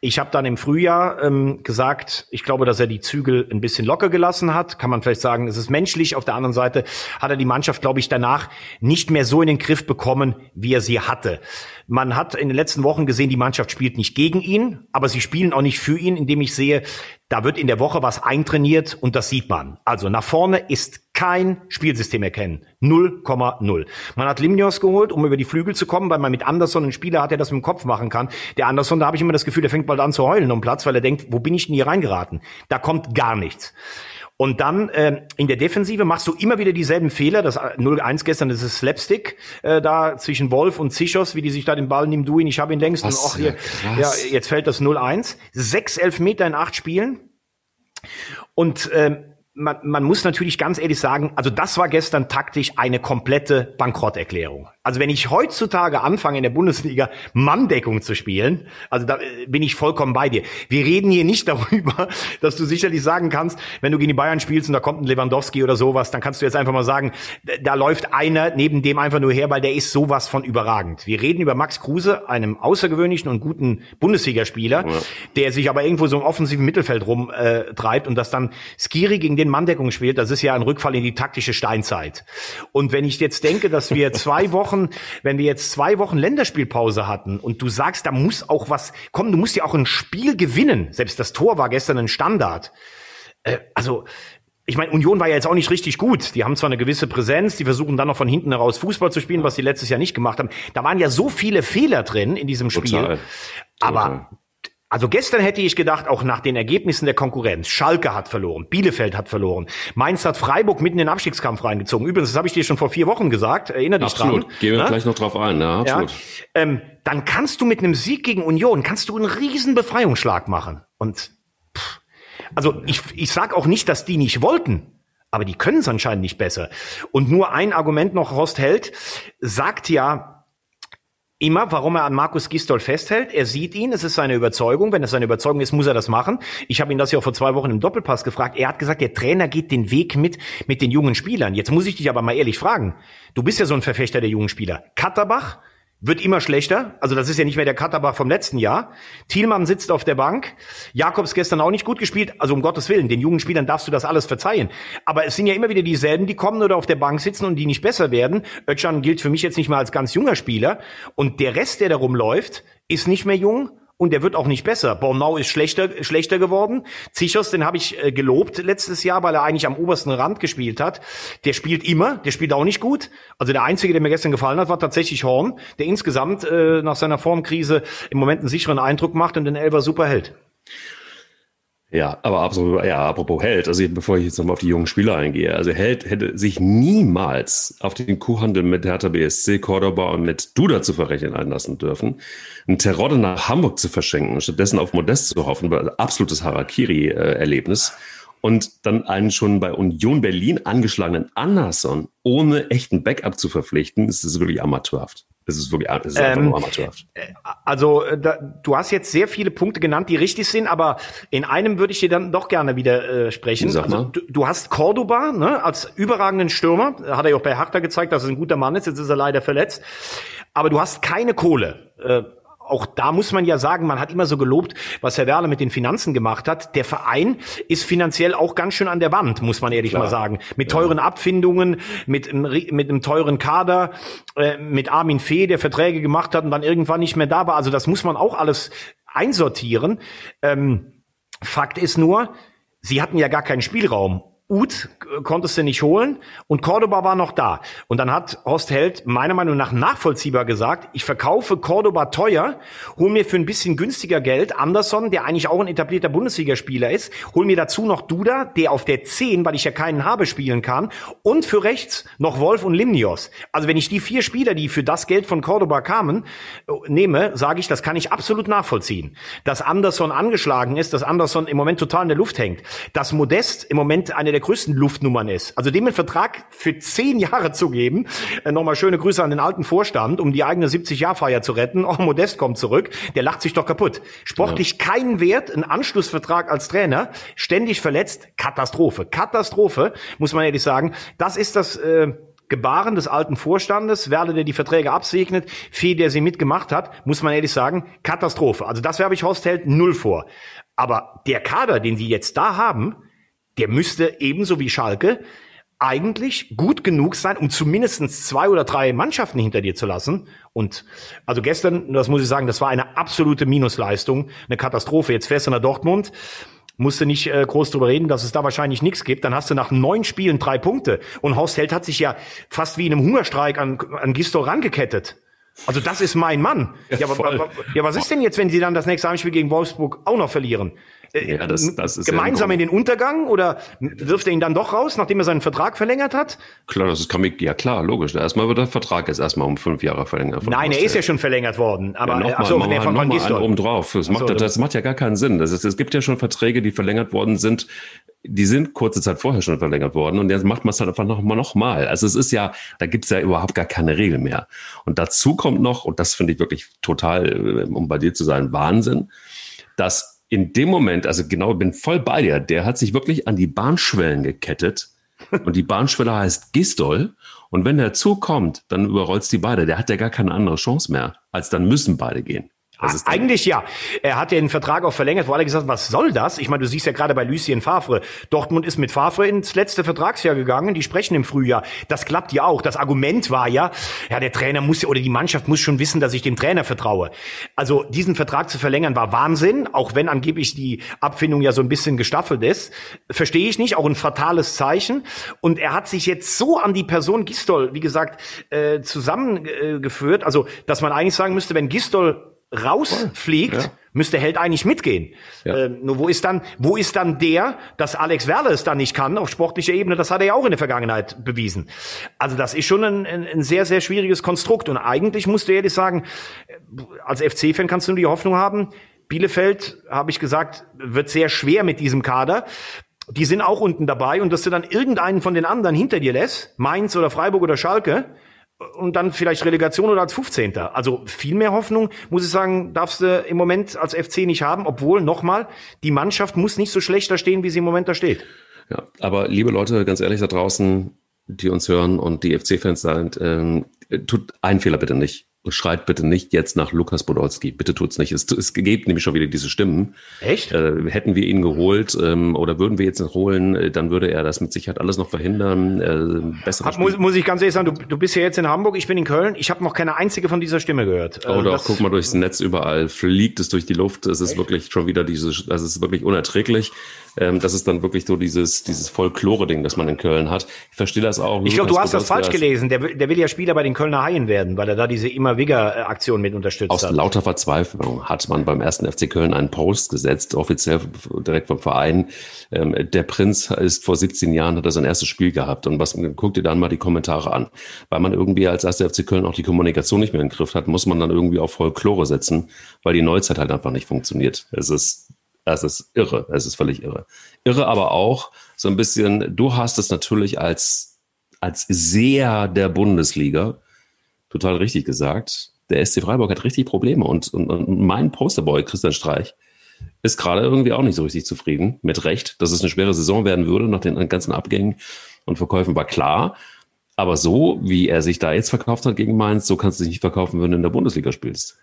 [SPEAKER 2] Ich habe dann im Frühjahr ähm, gesagt, ich glaube, dass er die Zügel ein bisschen locker gelassen hat. Kann man vielleicht sagen, es ist menschlich. Auf der anderen Seite hat er die Mannschaft, glaube ich, danach nicht mehr so in den Griff bekommen, wie er sie hatte. Man hat in den letzten Wochen gesehen, die Mannschaft spielt nicht gegen ihn, aber sie spielen auch nicht für ihn, indem ich sehe, da wird in der Woche was eintrainiert und das sieht man. Also nach vorne ist kein Spielsystem erkennen. 0,0. Man hat Limnios geholt, um über die Flügel zu kommen, weil man mit Anderson einen Spieler hat, der das mit dem Kopf machen kann. Der Anderson, da habe ich immer das Gefühl, der fängt bald an zu heulen um Platz, weil er denkt, wo bin ich denn hier reingeraten? Da kommt gar nichts. Und dann äh, in der Defensive machst du immer wieder dieselben Fehler. Das 0-1 gestern, das ist Slapstick äh, da zwischen Wolf und Zichos, wie die sich da den Ball nehmen, du ihn, ich habe ihn längst. Was, und auch hier, ja, jetzt fällt das 0-1. Sechs Elfmeter in acht Spielen. Und äh, man, man muss natürlich ganz ehrlich sagen, also das war gestern taktisch eine komplette Bankrotterklärung. Also wenn ich heutzutage anfange in der Bundesliga Manndeckung zu spielen, also da äh, bin ich vollkommen bei dir. Wir reden hier nicht darüber, dass du sicherlich sagen kannst, wenn du gegen die Bayern spielst und da kommt ein Lewandowski oder sowas, dann kannst du jetzt einfach mal sagen, da läuft einer neben dem einfach nur her, weil der ist sowas von überragend. Wir reden über Max Kruse, einem außergewöhnlichen und guten Bundesligaspieler, ja. der sich aber irgendwo so im offensiven Mittelfeld rumtreibt äh, und das dann Skiri gegen den Manndeckung spielt, das ist ja ein Rückfall in die taktische Steinzeit. Und wenn ich jetzt denke, dass wir zwei Wochen Wochen, wenn wir jetzt zwei Wochen Länderspielpause hatten und du sagst, da muss auch was kommen, du musst ja auch ein Spiel gewinnen. Selbst das Tor war gestern ein Standard. Äh, also, ich meine, Union war ja jetzt auch nicht richtig gut. Die haben zwar eine gewisse Präsenz, die versuchen dann noch von hinten heraus Fußball zu spielen, was sie letztes Jahr nicht gemacht haben. Da waren ja so viele Fehler drin in diesem Spiel. Total. Aber Total. Also gestern hätte ich gedacht, auch nach den Ergebnissen der Konkurrenz, Schalke hat verloren, Bielefeld hat verloren, Mainz hat Freiburg mitten in den Abstiegskampf reingezogen. Übrigens, das habe ich dir schon vor vier Wochen gesagt, erinnere dich
[SPEAKER 1] absolut.
[SPEAKER 2] dran.
[SPEAKER 1] Gehen wir ne? gleich noch drauf ein, ja, absolut. Ja.
[SPEAKER 2] Ähm, dann kannst du mit einem Sieg gegen Union, kannst du einen riesen Befreiungsschlag machen. Und pff, also ich, ich sag auch nicht, dass die nicht wollten. Aber die können es anscheinend nicht besser. Und nur ein Argument noch, Horst Held sagt ja, immer, warum er an Markus Gistol festhält. Er sieht ihn, es ist seine Überzeugung. Wenn es seine Überzeugung ist, muss er das machen. Ich habe ihn das ja auch vor zwei Wochen im Doppelpass gefragt. Er hat gesagt, der Trainer geht den Weg mit mit den jungen Spielern. Jetzt muss ich dich aber mal ehrlich fragen. Du bist ja so ein Verfechter der jungen Spieler. Katterbach wird immer schlechter. Also das ist ja nicht mehr der Katterbach vom letzten Jahr. Thielmann sitzt auf der Bank. Jakobs gestern auch nicht gut gespielt. Also um Gottes Willen, den jungen Spielern darfst du das alles verzeihen. Aber es sind ja immer wieder dieselben, die kommen oder auf der Bank sitzen und die nicht besser werden. Ötchan gilt für mich jetzt nicht mal als ganz junger Spieler. Und der Rest, der da rumläuft, ist nicht mehr jung und der wird auch nicht besser. Bornau ist schlechter, schlechter geworden. Zichos, den habe ich äh, gelobt letztes Jahr, weil er eigentlich am obersten Rand gespielt hat. Der spielt immer, der spielt auch nicht gut. Also der Einzige, der mir gestern gefallen hat, war tatsächlich Horn, der insgesamt äh, nach seiner Formkrise im Moment einen sicheren Eindruck macht und den Elber super hält.
[SPEAKER 1] Ja, aber absolut, ja, apropos Held, also bevor ich jetzt nochmal auf die jungen Spieler eingehe, also Held hätte sich niemals auf den Kuhhandel mit Hertha BSC, Cordoba und mit Duda zu verrechnen einlassen dürfen. Ein Terodde nach Hamburg zu verschenken, stattdessen auf Modest zu hoffen, absolutes Harakiri-Erlebnis. Und dann einen schon bei Union Berlin angeschlagenen Anderson ohne echten Backup zu verpflichten, ist das wirklich amateurhaft. Es ist wirklich es ist einfach ähm, nur amateurhaft. Äh,
[SPEAKER 2] also äh, da, du hast jetzt sehr viele Punkte genannt, die richtig sind, aber in einem würde ich dir dann doch gerne wieder äh, sprechen.
[SPEAKER 1] Sag
[SPEAKER 2] also, du, du, hast Cordoba ne, als überragenden Stürmer, hat er ja auch bei Hertha gezeigt, dass er ein guter Mann ist, jetzt ist er leider verletzt. Aber du hast keine Kohle. Äh, auch da muss man ja sagen, man hat immer so gelobt, was Herr Werle mit den Finanzen gemacht hat. Der Verein ist finanziell auch ganz schön an der Wand, muss man ehrlich Klar. mal sagen. Mit teuren ja. Abfindungen, mit, mit einem teuren Kader, äh, mit Armin Fee, der Verträge gemacht hat und dann irgendwann nicht mehr da war. Also das muss man auch alles einsortieren. Ähm, Fakt ist nur, sie hatten ja gar keinen Spielraum. Uth konntest du nicht holen und Cordoba war noch da. Und dann hat Horst Held meiner Meinung nach nachvollziehbar gesagt, ich verkaufe Cordoba teuer, hol mir für ein bisschen günstiger Geld Anderson, der eigentlich auch ein etablierter Bundesligaspieler ist, hol mir dazu noch Duda, der auf der 10, weil ich ja keinen habe, spielen kann und für rechts noch Wolf und Limnios. Also wenn ich die vier Spieler, die für das Geld von Cordoba kamen, äh, nehme, sage ich, das kann ich absolut nachvollziehen. Dass Anderson angeschlagen ist, dass Anderson im Moment total in der Luft hängt, dass Modest im Moment eine der der größten Luftnummern ist. Also dem einen Vertrag für zehn Jahre zu geben, äh, nochmal schöne Grüße an den alten Vorstand, um die eigene 70-Jahr-Feier zu retten. Auch Modest kommt zurück, der lacht sich doch kaputt. Sportlich ja. keinen Wert, ein Anschlussvertrag als Trainer, ständig verletzt, Katastrophe. Katastrophe, muss man ehrlich sagen. Das ist das... Äh, Gebaren des alten Vorstandes, Werle, der die Verträge absegnet, Fee, der sie mitgemacht hat, muss man ehrlich sagen, Katastrophe. Also das werbe ich Horst Held null vor. Aber der Kader, den sie jetzt da haben, der müsste ebenso wie Schalke eigentlich gut genug sein, um zumindest zwei oder drei Mannschaften hinter dir zu lassen. Und also gestern, das muss ich sagen, das war eine absolute Minusleistung, eine Katastrophe. Jetzt fährst du nach Dortmund, musst du nicht äh, groß drüber reden, dass es da wahrscheinlich nichts gibt. Dann hast du nach neun Spielen drei Punkte. Und Horst Held hat sich ja fast wie in einem Hungerstreik an, an Gistor rangekettet. Also das ist mein Mann. Ja, ja, aber, ja, was ist denn jetzt, wenn sie dann das nächste Heimspiel gegen Wolfsburg auch noch verlieren? Äh, ja, das, das ist gemeinsam ja in den Untergang oder wirft er ihn dann doch raus, nachdem er seinen Vertrag verlängert hat?
[SPEAKER 1] Klar, das ist ja klar, logisch. Erstmal wird der Vertrag jetzt erstmal um fünf Jahre verlängert.
[SPEAKER 2] Nein, er ist ja schon verlängert worden. Aber ja,
[SPEAKER 1] noch mal, so, nee, von oben drauf. Das, macht, das macht ja gar keinen Sinn. Das ist, es gibt ja schon Verträge, die verlängert worden sind. Die sind kurze Zeit vorher schon verlängert worden und jetzt macht man es halt einfach noch mal, noch mal. Also es ist ja, da gibt es ja überhaupt gar keine Regel mehr. Und dazu kommt noch, und das finde ich wirklich total, äh, um bei dir zu sein, Wahnsinn, dass in dem Moment, also genau, bin voll bei dir, der hat sich wirklich an die Bahnschwellen gekettet. Und die Bahnschwelle heißt Gistol. Und wenn der Zug kommt, dann überrollst die beide. Der hat ja gar keine andere Chance mehr, als dann müssen beide gehen.
[SPEAKER 2] Eigentlich ja. Er hat den Vertrag auch verlängert, wo alle gesagt was soll das? Ich meine, du siehst ja gerade bei Lucien Favre. Dortmund ist mit Favre ins letzte Vertragsjahr gegangen, die sprechen im Frühjahr. Das klappt ja auch. Das Argument war ja, ja, der Trainer muss oder die Mannschaft muss schon wissen, dass ich dem Trainer vertraue. Also diesen Vertrag zu verlängern war Wahnsinn, auch wenn angeblich die Abfindung ja so ein bisschen gestaffelt ist. Verstehe ich nicht, auch ein fatales Zeichen. Und er hat sich jetzt so an die Person Gistol, wie gesagt, äh, zusammengeführt, also dass man eigentlich sagen müsste, wenn Gistol rausfliegt, ja. müsste Held eigentlich mitgehen. Ja. Äh, nur wo ist dann, wo ist dann der, dass Alex Werle es dann nicht kann auf sportlicher Ebene? Das hat er ja auch in der Vergangenheit bewiesen. Also das ist schon ein, ein, ein sehr, sehr schwieriges Konstrukt. Und eigentlich musst du ehrlich sagen, als FC-Fan kannst du nur die Hoffnung haben, Bielefeld, habe ich gesagt, wird sehr schwer mit diesem Kader. Die sind auch unten dabei und dass du dann irgendeinen von den anderen hinter dir lässt, Mainz oder Freiburg oder Schalke, und dann vielleicht Relegation oder als 15. Also viel mehr Hoffnung, muss ich sagen, darfst du im Moment als FC nicht haben, obwohl, nochmal, die Mannschaft muss nicht so schlecht da stehen, wie sie im Moment da steht.
[SPEAKER 1] Ja, aber liebe Leute, ganz ehrlich da draußen, die uns hören und die FC-Fans sind, ähm, tut einen Fehler bitte nicht schreit bitte nicht jetzt nach Lukas Podolski. Bitte tut's nicht. Es, es gibt nämlich schon wieder diese Stimmen.
[SPEAKER 2] Echt?
[SPEAKER 1] Äh, hätten wir ihn geholt ähm, oder würden wir jetzt ihn holen, äh, dann würde er das mit Sicherheit alles noch verhindern.
[SPEAKER 2] Äh, besser Hab, muss, muss ich ganz ehrlich sagen, du, du bist ja jetzt in Hamburg, ich bin in Köln. Ich habe noch keine einzige von dieser Stimme gehört.
[SPEAKER 1] Oh doch, guck mal durchs Netz überall. Fliegt es durch die Luft. Es ist Echt? wirklich schon wieder dieses, das ist wirklich unerträglich. Ähm, das ist dann wirklich so dieses, dieses Folklore-Ding, das man in Köln hat. Ich verstehe das auch.
[SPEAKER 2] Ich glaube, du hast das falsch gelesen. Der, der will ja Spieler bei den Kölner Haien werden, weil er da diese immer wigger aktion mit unterstützt
[SPEAKER 1] Aus
[SPEAKER 2] hat.
[SPEAKER 1] Aus lauter Verzweiflung hat man beim ersten FC Köln einen Post gesetzt, offiziell direkt vom Verein. Ähm, der Prinz ist vor 17 Jahren, hat er sein erstes Spiel gehabt. Und was, guck dir dann mal die Kommentare an. Weil man irgendwie als erster FC Köln auch die Kommunikation nicht mehr im Griff hat, muss man dann irgendwie auf Folklore setzen, weil die Neuzeit halt einfach nicht funktioniert. Es ist es ist irre. Es ist völlig irre. Irre aber auch so ein bisschen, du hast es natürlich als, als sehr der Bundesliga total richtig gesagt. Der SC Freiburg hat richtig Probleme und, und, und mein Posterboy Christian Streich ist gerade irgendwie auch nicht so richtig zufrieden. Mit Recht, dass es eine schwere Saison werden würde nach den ganzen Abgängen und Verkäufen war klar. Aber so, wie er sich da jetzt verkauft hat gegen Mainz, so kannst du dich nicht verkaufen, wenn du in der Bundesliga spielst.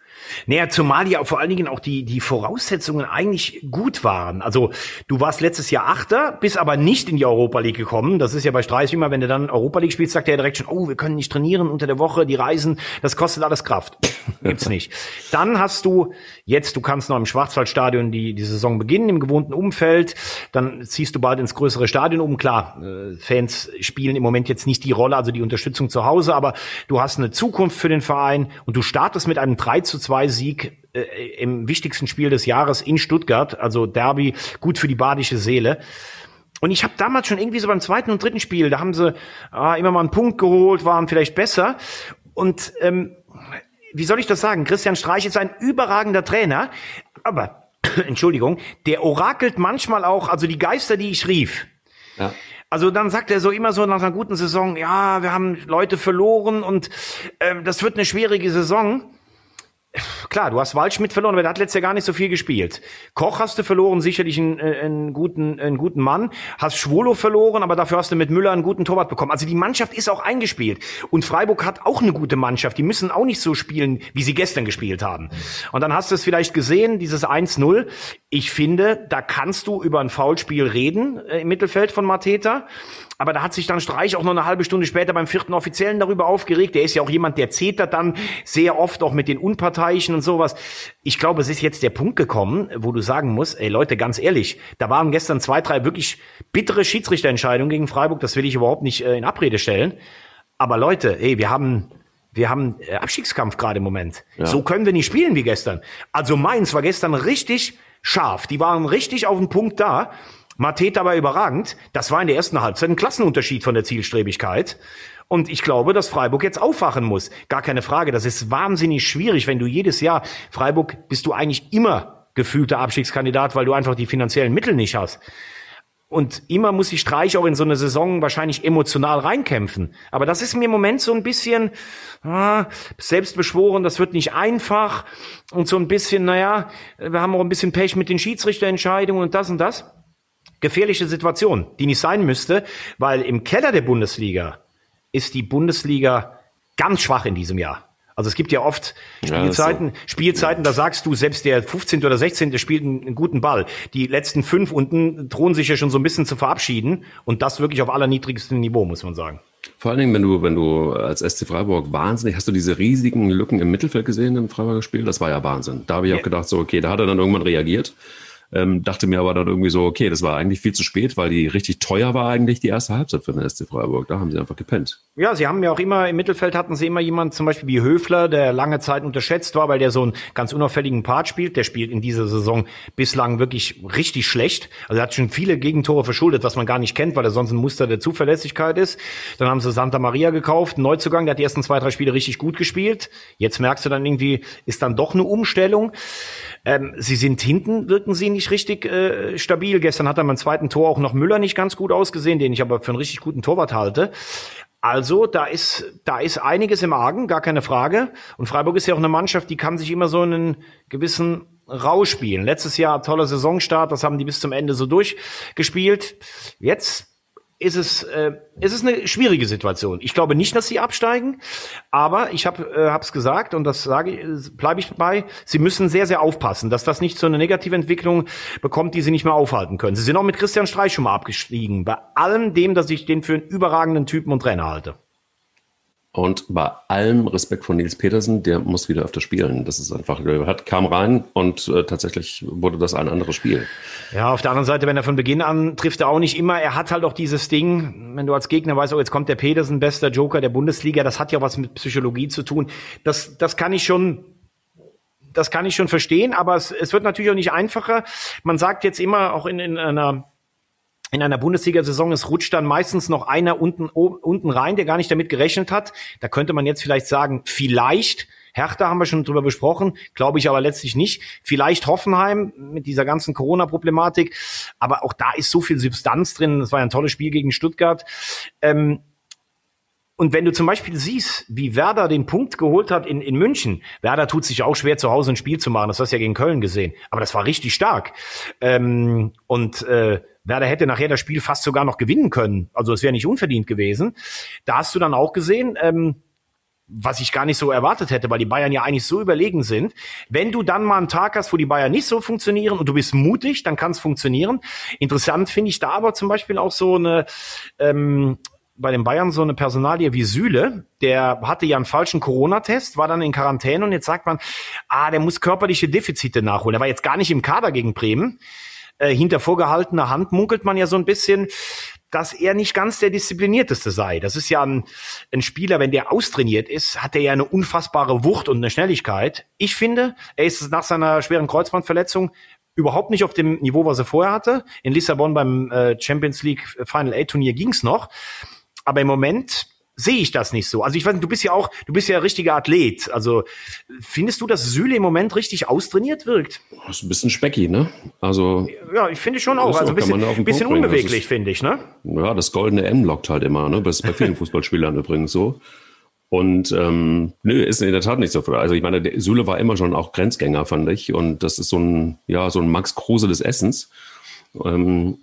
[SPEAKER 2] Naja, zumal ja vor allen Dingen auch die, die Voraussetzungen eigentlich gut waren. Also du warst letztes Jahr Achter, bist aber nicht in die Europa League gekommen. Das ist ja bei Streich immer, wenn du dann Europa League spielst, sagt er direkt schon, oh, wir können nicht trainieren unter der Woche, die Reisen, das kostet alles Kraft. Gibt's nicht. Dann hast du jetzt, du kannst noch im Schwarzwaldstadion die, die Saison beginnen, im gewohnten Umfeld. Dann ziehst du bald ins größere Stadion um. Klar, äh, Fans spielen im Moment jetzt nicht die Rolle, also die Unterstützung zu Hause, aber du hast eine Zukunft für den Verein und du startest mit einem 3 zu 2 2-Sieg äh, im wichtigsten Spiel des Jahres in Stuttgart, also Derby, gut für die badische Seele. Und ich habe damals schon irgendwie so beim zweiten und dritten Spiel, da haben sie ah, immer mal einen Punkt geholt, waren vielleicht besser. Und ähm, wie soll ich das sagen? Christian Streich ist ein überragender Trainer, aber Entschuldigung, der orakelt manchmal auch, also die Geister, die ich rief. Ja. Also dann sagt er so immer so nach einer guten Saison, ja, wir haben Leute verloren und ähm, das wird eine schwierige Saison. Klar, du hast Waldschmidt verloren, aber der hat letztes Jahr gar nicht so viel gespielt. Koch hast du verloren, sicherlich einen, äh, einen, guten, einen guten Mann. Hast Schwolo verloren, aber dafür hast du mit Müller einen guten Torwart bekommen. Also die Mannschaft ist auch eingespielt. Und Freiburg hat auch eine gute Mannschaft. Die müssen auch nicht so spielen, wie sie gestern gespielt haben. Und dann hast du es vielleicht gesehen, dieses 1-0. Ich finde, da kannst du über ein Foulspiel reden äh, im Mittelfeld von Mateta. Aber da hat sich dann Streich auch noch eine halbe Stunde später beim vierten Offiziellen darüber aufgeregt. Der ist ja auch jemand, der zetert dann sehr oft auch mit den Unparteiischen und sowas. Ich glaube, es ist jetzt der Punkt gekommen, wo du sagen musst, ey Leute, ganz ehrlich, da waren gestern zwei, drei wirklich bittere Schiedsrichterentscheidungen gegen Freiburg. Das will ich überhaupt nicht äh, in Abrede stellen. Aber Leute, ey, wir haben wir haben äh, Abstiegskampf gerade im Moment. Ja. So können wir nicht spielen wie gestern. Also Mainz war gestern richtig scharf. Die waren richtig auf den Punkt da. Mateta war überragend. Das war in der ersten Halbzeit ein Klassenunterschied von der Zielstrebigkeit. Und ich glaube, dass Freiburg jetzt aufwachen muss. Gar keine Frage. Das ist wahnsinnig schwierig, wenn du jedes Jahr, Freiburg bist du eigentlich immer gefühlter Abstiegskandidat, weil du einfach die finanziellen Mittel nicht hast. Und immer muss sich Streich auch in so eine Saison wahrscheinlich emotional reinkämpfen. Aber das ist mir im Moment so ein bisschen ah, selbstbeschworen, das wird nicht einfach. Und so ein bisschen, naja, wir haben auch ein bisschen Pech mit den Schiedsrichterentscheidungen und das und das. Gefährliche Situation, die nicht sein müsste, weil im Keller der Bundesliga ist die Bundesliga ganz schwach in diesem Jahr. Also es gibt ja oft Spielzeiten, ja, so. Spielzeiten, da sagst du, selbst der 15. oder 16. spielt einen, einen, guten Ball. Die letzten fünf unten drohen sich ja schon so ein bisschen zu verabschieden und das wirklich auf allerniedrigstem Niveau, muss man sagen.
[SPEAKER 1] Vor allen Dingen, wenn du, wenn du als SC Freiburg wahnsinnig, hast du diese riesigen Lücken im Mittelfeld gesehen im Freiburger Spiel? Das war ja Wahnsinn. Da habe ich ja. auch gedacht, so, okay, da hat er dann irgendwann reagiert. Ähm, dachte mir aber dann irgendwie so, okay, das war eigentlich viel zu spät, weil die richtig teuer war eigentlich die erste Halbzeit für den SC Freiburg. Da haben sie einfach gepennt.
[SPEAKER 2] Ja, sie haben ja auch immer, im Mittelfeld hatten sie immer jemand, zum Beispiel wie Höfler, der lange Zeit unterschätzt war, weil der so einen ganz unauffälligen Part spielt. Der spielt in dieser Saison bislang wirklich richtig schlecht. Also er hat schon viele Gegentore verschuldet, was man gar nicht kennt, weil er sonst ein Muster der Zuverlässigkeit ist. Dann haben sie Santa Maria gekauft, Neuzugang, der hat die ersten zwei, drei Spiele richtig gut gespielt. Jetzt merkst du dann irgendwie, ist dann doch eine Umstellung. Ähm, sie sind hinten, wirken sie nicht richtig äh, stabil. Gestern hat er beim zweiten Tor auch noch Müller nicht ganz gut ausgesehen, den ich aber für einen richtig guten Torwart halte. Also da ist, da ist einiges im Argen, gar keine Frage. Und Freiburg ist ja auch eine Mannschaft, die kann sich immer so einen gewissen Rausch spielen. Letztes Jahr toller Saisonstart, das haben die bis zum Ende so durchgespielt. Jetzt ist es, äh, ist es eine schwierige Situation. Ich glaube nicht, dass sie absteigen, aber ich habe äh, es gesagt und das sage ich, bleibe ich bei. Sie müssen sehr, sehr aufpassen, dass das nicht so eine negative Entwicklung bekommt, die sie nicht mehr aufhalten können. Sie sind auch mit Christian Streich schon mal abgestiegen. Bei allem dem, dass ich den für einen überragenden Typen und Trainer halte.
[SPEAKER 1] Und bei allem Respekt von Nils Petersen, der muss wieder öfter spielen. Das ist einfach, er hat, kam rein und äh, tatsächlich wurde das ein anderes Spiel.
[SPEAKER 2] Ja, auf der anderen Seite, wenn er von Beginn an trifft er auch nicht immer. Er hat halt auch dieses Ding, wenn du als Gegner weißt, oh, jetzt kommt der Petersen, bester Joker der Bundesliga, das hat ja was mit Psychologie zu tun. Das, das kann ich schon, das kann ich schon verstehen, aber es, es wird natürlich auch nicht einfacher. Man sagt jetzt immer auch in, in einer in einer Bundesliga-Saison, es rutscht dann meistens noch einer unten, unten rein, der gar nicht damit gerechnet hat. Da könnte man jetzt vielleicht sagen, vielleicht, Hertha haben wir schon drüber besprochen, glaube ich aber letztlich nicht. Vielleicht Hoffenheim mit dieser ganzen Corona-Problematik. Aber auch da ist so viel Substanz drin. Das war ja ein tolles Spiel gegen Stuttgart. Ähm, und wenn du zum Beispiel siehst, wie Werder den Punkt geholt hat in, in München, Werder tut sich auch schwer, zu Hause ein Spiel zu machen. Das hast du ja gegen Köln gesehen. Aber das war richtig stark. Ähm, und äh, Werder hätte nachher das Spiel fast sogar noch gewinnen können. Also es wäre nicht unverdient gewesen. Da hast du dann auch gesehen, ähm, was ich gar nicht so erwartet hätte, weil die Bayern ja eigentlich so überlegen sind. Wenn du dann mal einen Tag hast, wo die Bayern nicht so funktionieren und du bist mutig, dann kann es funktionieren. Interessant finde ich da aber zum Beispiel auch so eine ähm, bei den Bayern so eine Personalie wie Süle, der hatte ja einen falschen Corona-Test, war dann in Quarantäne und jetzt sagt man, ah, der muss körperliche Defizite nachholen. Er war jetzt gar nicht im Kader gegen Bremen äh, hinter vorgehaltener Hand munkelt man ja so ein bisschen, dass er nicht ganz der disziplinierteste sei. Das ist ja ein, ein Spieler, wenn der austrainiert ist, hat er ja eine unfassbare Wucht und eine Schnelligkeit. Ich finde, er ist nach seiner schweren Kreuzbandverletzung überhaupt nicht auf dem Niveau, was er vorher hatte. In Lissabon beim äh, Champions League Final Eight Turnier ging's noch. Aber im Moment sehe ich das nicht so. Also ich weiß, du bist ja auch, du bist ja ein richtiger Athlet. Also findest du, dass Süle im Moment richtig austrainiert wirkt?
[SPEAKER 1] Das ist ein bisschen specky, ne? Also
[SPEAKER 2] ja, ich finde schon auch. Also ein bisschen, ein bisschen unbeweglich, finde ich, ne?
[SPEAKER 1] Ja, das goldene M lockt halt immer, ne? Das ist bei vielen Fußballspielern übrigens so. Und ähm, nö, ist in der Tat nicht so. Also ich meine, Süle war immer schon auch Grenzgänger, fand ich. Und das ist so ein, ja, so ein Max Kruse des Essens. Ähm,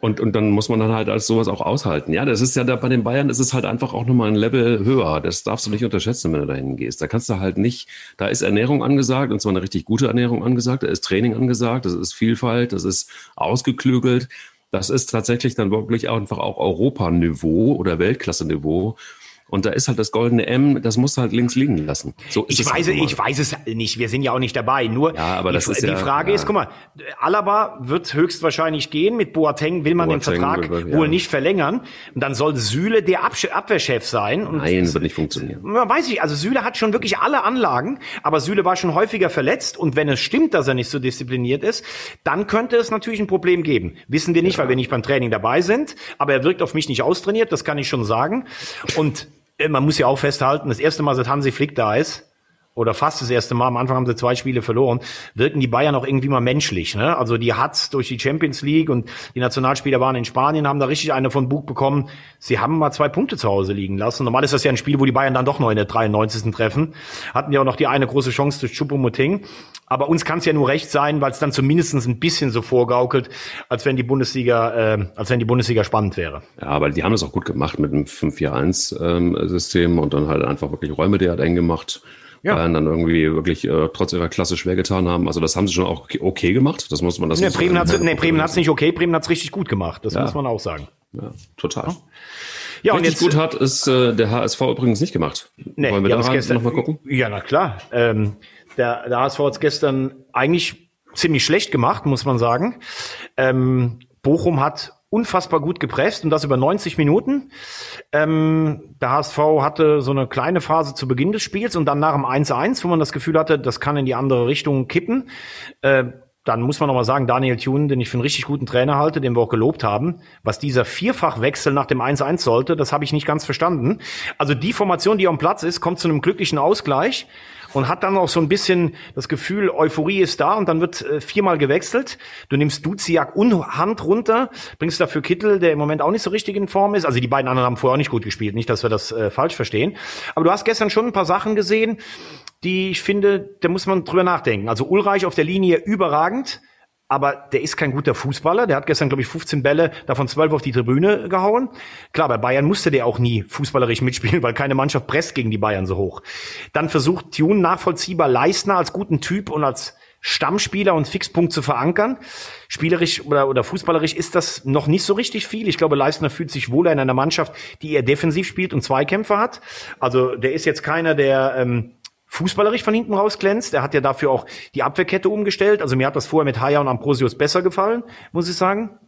[SPEAKER 1] und, und dann muss man dann halt als sowas auch aushalten. Ja, das ist ja da bei den Bayern ist es halt einfach auch nochmal ein Level höher. Das darfst du nicht unterschätzen, wenn du dahin gehst. Da kannst du halt nicht, da ist Ernährung angesagt und zwar eine richtig gute Ernährung angesagt, da ist Training angesagt, das ist Vielfalt, das ist ausgeklügelt. Das ist tatsächlich dann wirklich einfach auch Europaniveau oder Weltklasse-Niveau. Und da ist halt das goldene M, das musst du halt links liegen lassen.
[SPEAKER 2] So ich weiß, halt ich weiß es nicht. Wir sind ja auch nicht dabei. Nur
[SPEAKER 1] ja, aber das
[SPEAKER 2] die,
[SPEAKER 1] ist
[SPEAKER 2] die
[SPEAKER 1] ja,
[SPEAKER 2] Frage
[SPEAKER 1] ja.
[SPEAKER 2] ist, guck mal, Alaba wird höchstwahrscheinlich gehen. Mit Boateng will man
[SPEAKER 1] Boateng
[SPEAKER 2] den Vertrag
[SPEAKER 1] will- ja.
[SPEAKER 2] wohl nicht verlängern. Und dann soll Süle der Absch Abwehrchef sein. Und
[SPEAKER 1] Nein, wird nicht funktionieren.
[SPEAKER 2] man weiß ich, also Süle hat schon wirklich alle Anlagen, aber Süle war schon häufiger verletzt und wenn es stimmt, dass er nicht so diszipliniert ist, dann könnte es natürlich ein Problem geben. Wissen wir nicht, weil wir nicht beim Training dabei sind, aber er wirkt auf mich nicht austrainiert, das kann ich schon sagen. Und man muss ja auch festhalten, das erste Mal seit Hansi Flick da ist, oder fast das erste Mal, am Anfang haben sie zwei Spiele verloren, wirken die Bayern auch irgendwie mal menschlich. Ne? Also die hat's durch die Champions League und die Nationalspieler waren in Spanien, haben da richtig eine von Bug bekommen. Sie haben mal zwei Punkte zu Hause liegen lassen. Normal ist das ja ein Spiel, wo die Bayern dann doch noch in der 93. treffen. Hatten ja auch noch die eine große Chance durch Choupo-Moting. Aber uns kann es ja nur recht sein, weil es dann zumindest ein bisschen so vorgaukelt, als wenn die Bundesliga, äh, als wenn die Bundesliga spannend wäre.
[SPEAKER 1] Ja, aber die haben das auch gut gemacht mit dem 5-4-1-System und dann halt einfach wirklich Räume der hat eng gemacht.
[SPEAKER 2] Ja.
[SPEAKER 1] Bayern dann irgendwie wirklich äh, trotz ihrer Klasse schwer getan haben. Also das haben sie schon auch okay, gemacht. Das muss man das
[SPEAKER 2] Nee, Bremen hat's, nee, Bremen hat's nicht okay, Bremen hat's richtig gut gemacht. Das
[SPEAKER 1] Ja.
[SPEAKER 2] muss man auch sagen.
[SPEAKER 1] Ja, total.
[SPEAKER 2] Ja,
[SPEAKER 1] Richtig gut hat es äh, der HSV übrigens nicht gemacht.
[SPEAKER 2] Nee,
[SPEAKER 1] Wollen wir da
[SPEAKER 2] haben's
[SPEAKER 1] rein
[SPEAKER 2] gestern-
[SPEAKER 1] noch mal gucken?
[SPEAKER 2] Ja, na klar. Ähm, der, der HSV hat's gestern eigentlich ziemlich schlecht gemacht, muss man sagen. Ähm, Bochum hat unfassbar gut gepresst und das über 90 Minuten. Ähm, der HSV hatte so eine kleine Phase zu Beginn des Spiels und dann nach dem 1-1, wo man das Gefühl hatte, das kann in die andere Richtung kippen. Äh, dann muss man noch mal sagen, Daniel Thune, den ich für einen richtig guten Trainer halte, den wir auch gelobt haben, was dieser Vierfachwechsel nach dem 1-1 sollte, das habe ich nicht ganz verstanden. Also die Formation, die am Platz ist, kommt zu einem glücklichen Ausgleich und hat dann auch so ein bisschen das Gefühl, Euphorie ist da und dann wird äh, viermal gewechselt. Du nimmst Duziak und Hand runter, bringst dafür Kittel, der im Moment auch nicht so richtig in Form ist. Also die beiden anderen haben vorher auch nicht gut gespielt, nicht, dass wir das äh, falsch verstehen. Aber du hast gestern schon ein paar Sachen gesehen, die ich finde, da muss man drüber nachdenken. Also Ulreich auf der Linie überragend, aber der ist kein guter Fußballer. Der hat gestern, glaube ich, 15 Bälle, davon 12 auf die Tribüne gehauen. Klar, bei Bayern musste der auch nie fußballerisch mitspielen, weil keine Mannschaft presst gegen die Bayern so hoch. Dann versucht Tune nachvollziehbar Leistner als guten Typ und als Stammspieler und Fixpunkt zu verankern. Spielerisch oder, oder fußballerisch ist das noch nicht so richtig viel. Ich glaube, Leistner fühlt sich wohler in einer Mannschaft, die eher defensiv spielt und Zweikämpfer hat. Also der ist jetzt keiner, der ähm, fußballerisch von hinten raus glänzt. Er hat ja dafür auch die Abwehrkette umgestellt. Also mir hat das vorher mit Haya und Ambrosius besser gefallen, muss ich sagen.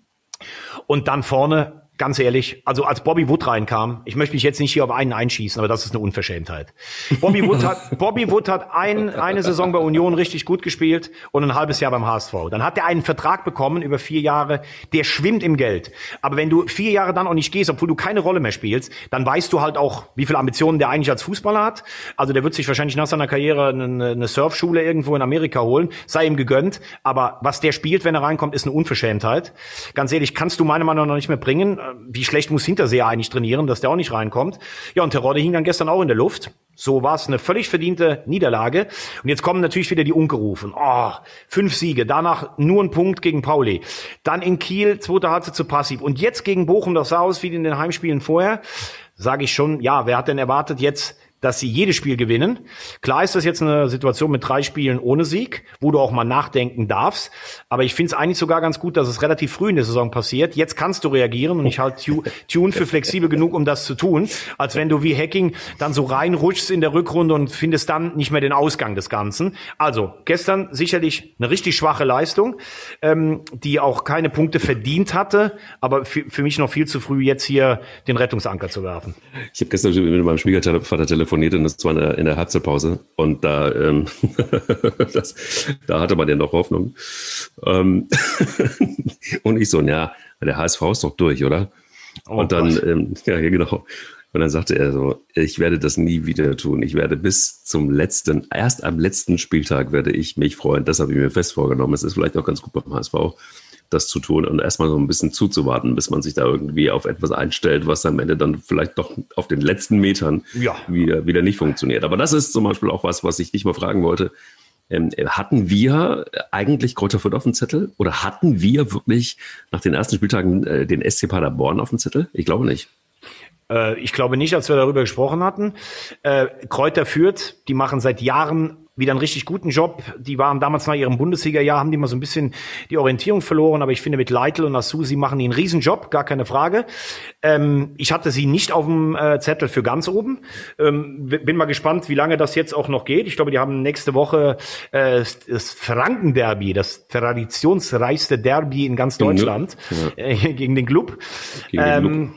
[SPEAKER 2] Und dann vorne, ganz ehrlich, also als Bobby Wood reinkam, ich möchte mich jetzt nicht hier auf einen einschießen, aber das ist eine Unverschämtheit. Bobby Wood hat, Bobby Wood hat ein, eine Saison bei Union richtig gut gespielt und ein halbes Jahr beim HSV. Dann hat er einen Vertrag bekommen über vier Jahre, der schwimmt im Geld. Aber wenn du vier Jahre dann auch nicht gehst, obwohl du keine Rolle mehr spielst, dann weißt du halt auch, wie viele Ambitionen der eigentlich als Fußballer hat. Also der wird sich wahrscheinlich nach seiner Karriere eine, eine Surfschule irgendwo in Amerika holen, sei ihm gegönnt. Aber was der spielt, wenn er reinkommt, ist eine Unverschämtheit. Ganz ehrlich, kannst du meiner Meinung nach noch nicht mehr bringen. Wie schlecht muss Hinterseher eigentlich trainieren, dass der auch nicht reinkommt. Ja, und Terodde hing dann gestern auch in der Luft. So war es eine völlig verdiente Niederlage. Und jetzt kommen natürlich wieder die Ungerufen. Oh, fünf Siege, danach nur ein Punkt gegen Pauli. Dann in Kiel, zweite Halbzeit zu passiv. Und jetzt gegen Bochum, das sah aus wie in den Heimspielen vorher. Sage ich schon, ja, wer hat denn erwartet jetzt, dass sie jedes Spiel gewinnen. Klar ist das jetzt eine Situation mit drei Spielen ohne Sieg, wo du auch mal nachdenken darfst. Aber ich finde es eigentlich sogar ganz gut, dass es relativ früh in der Saison passiert. Jetzt kannst du reagieren und ich halte Tu- Tune für flexibel genug, um das zu tun, als wenn du wie Hacking dann so reinrutschst in der Rückrunde und findest dann nicht mehr den Ausgang des Ganzen. Also gestern sicherlich eine richtig schwache Leistung, ähm, die auch keine Punkte verdient hatte, aber für, mich noch viel zu früh, jetzt hier den Rettungsanker zu werfen.
[SPEAKER 1] Ich habe gestern mit meinem Schwiegervater und das war in der, in der Halbzeitpause und da, ähm, das, da hatte man ja noch Hoffnung. Ähm, und ich so, ja, der HSV ist doch durch, oder?
[SPEAKER 2] Oh
[SPEAKER 1] und dann, ähm, ja, genau. Und dann sagte er so, ich werde das nie wieder tun. Ich werde bis zum letzten, erst am letzten Spieltag werde ich mich freuen. Das habe ich mir fest vorgenommen. Es ist vielleicht auch ganz gut beim HSV, das zu tun und erstmal so ein bisschen zuzuwarten, bis man sich da irgendwie auf etwas einstellt, was am Ende dann vielleicht doch auf den letzten Metern
[SPEAKER 2] Ja.
[SPEAKER 1] wieder, wieder nicht funktioniert. Aber das ist zum Beispiel auch was, was ich dich mal fragen wollte. Ähm, hatten wir eigentlich Kräuter Fürth auf dem Zettel? Oder hatten wir wirklich nach den ersten Spieltagen äh, den SC Paderborn auf dem Zettel? Ich glaube nicht.
[SPEAKER 2] Äh, ich glaube nicht, als wir darüber gesprochen hatten. Äh, Kräuter führt, die machen seit Jahren wieder einen richtig guten Job. Die waren damals nach ihrem Bundesliga-Jahr, haben die mal so ein bisschen die Orientierung verloren, aber ich finde mit Leitl und Assu, sie machen die einen Riesenjob, gar keine Frage. Ähm, ich hatte sie nicht auf dem äh, Zettel für ganz oben. Ähm, bin mal gespannt, wie lange das jetzt auch noch geht. Ich glaube, die haben nächste Woche äh, das Franken-Derby, das traditionsreichste Derby in ganz Deutschland ja. äh, gegen den Club. Gegen den Club. Ähm,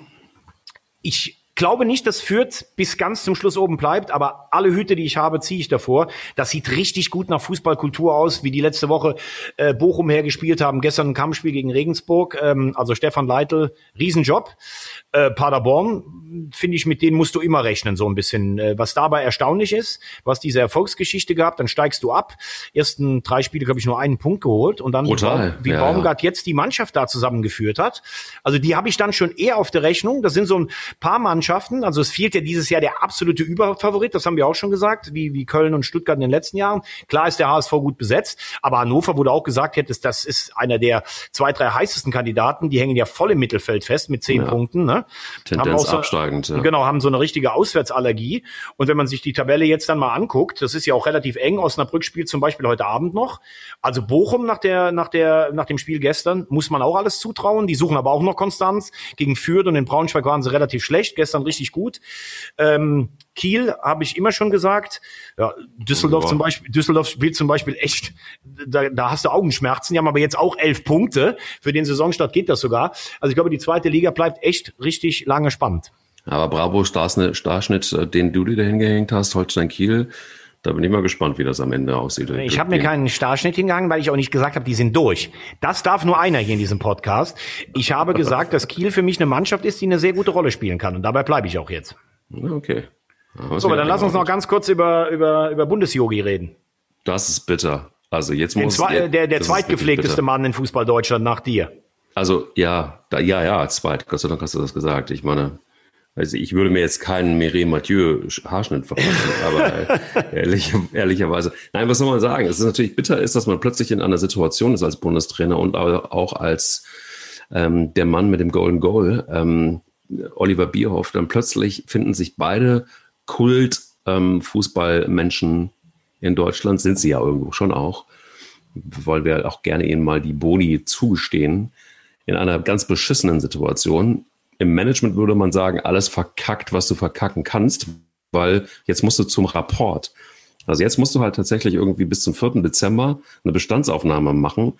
[SPEAKER 2] ich glaube nicht, dass Fürth bis ganz zum Schluss oben bleibt, aber alle Hüte, die ich habe, ziehe ich davor. Das sieht richtig gut nach Fußballkultur aus, wie die letzte Woche äh, Bochum hergespielt haben. Gestern ein Kampfspiel gegen Regensburg. Ähm, also Stefan Leitl, Riesenjob. Äh, Paderborn, finde ich, mit denen musst du immer rechnen, so ein bisschen. Äh, was dabei erstaunlich ist, was diese Erfolgsgeschichte gehabt, dann steigst du ab. Ersten drei Spiele, glaube ich, nur einen Punkt geholt und dann, Brutal. wie, wie ja, Baumgart ja. jetzt die Mannschaft da zusammengeführt hat. Also die habe ich dann schon eher auf der Rechnung. Das sind so ein paar Mannschaften. Also es fehlt ja dieses Jahr der absolute Überfavorit, das haben wir auch schon gesagt, wie, wie Köln und Stuttgart in den letzten Jahren. Klar ist der HSV gut besetzt, aber Hannover wurde auch gesagt, hättest, das ist einer der zwei, drei heißesten Kandidaten. Die hängen ja voll im Mittelfeld fest mit zehn ja. Punkten. Ne?
[SPEAKER 1] Tendenz so, absteigend.
[SPEAKER 2] Ja. Genau, haben so eine richtige Auswärtsallergie. Und wenn man sich die Tabelle jetzt dann mal anguckt, das ist ja auch relativ eng. Osnabrück spielt zum Beispiel heute Abend noch. Also Bochum nach der, nach der, nach dem Spiel gestern muss man auch alles zutrauen. Die suchen aber auch noch Konstanz. Gegen Fürth und in Braunschweig waren sie relativ schlecht. Gestern richtig gut. Ähm, Kiel habe ich immer schon gesagt. Ja, Düsseldorf ja. zum Beispiel, Düsseldorf spielt zum Beispiel echt, da, da hast du Augenschmerzen. Die haben aber jetzt auch elf Punkte. Für den Saisonstart geht das sogar. Also ich glaube, die zweite Liga bleibt echt richtig lange spannend.
[SPEAKER 1] Aber Bravo Starschnitt, äh, den du dir da hingehängt hast, Holstein Kiel, da bin ich mal gespannt, wie das am Ende aussieht.
[SPEAKER 2] Ich habe mir keinen Starschnitt hingegangen, weil ich auch nicht gesagt habe, die sind durch. Das darf nur einer hier in diesem Podcast. Ich habe gesagt, dass Kiel für mich eine Mannschaft ist, die eine sehr gute Rolle spielen kann. Und dabei bleibe ich auch jetzt.
[SPEAKER 1] Okay.
[SPEAKER 2] so, aber dann lass uns noch ganz kurz über, über, über Bundesjogi reden.
[SPEAKER 1] Das ist bitter. Also jetzt muss
[SPEAKER 2] der, der zweitgepflegteste Mann in Fußball Deutschland nach dir.
[SPEAKER 1] Also ja, da, ja, ja, zweit. Gott sei Dank hast du das gesagt. Ich meine, also ich würde mir jetzt keinen Mireille Mathieu Haarschnitt verpassen, aber äh, ehrlich, ehrlicherweise. Nein, was soll man sagen? Es ist natürlich bitter ist, dass man plötzlich in einer Situation ist als Bundestrainer und auch als ähm, der Mann mit dem Golden Goal, ähm, Oliver Bierhoff, dann plötzlich finden sich beide Kult-Fußballmenschen ähm, in Deutschland, sind sie ja irgendwo schon auch, weil wir auch gerne ihnen mal die Boni zugestehen, in einer ganz beschissenen Situation im Management würde man sagen, alles verkackt, was du verkacken kannst, weil jetzt musst du zum Rapport. Also jetzt musst du halt tatsächlich irgendwie bis zum 4. Dezember eine Bestandsaufnahme machen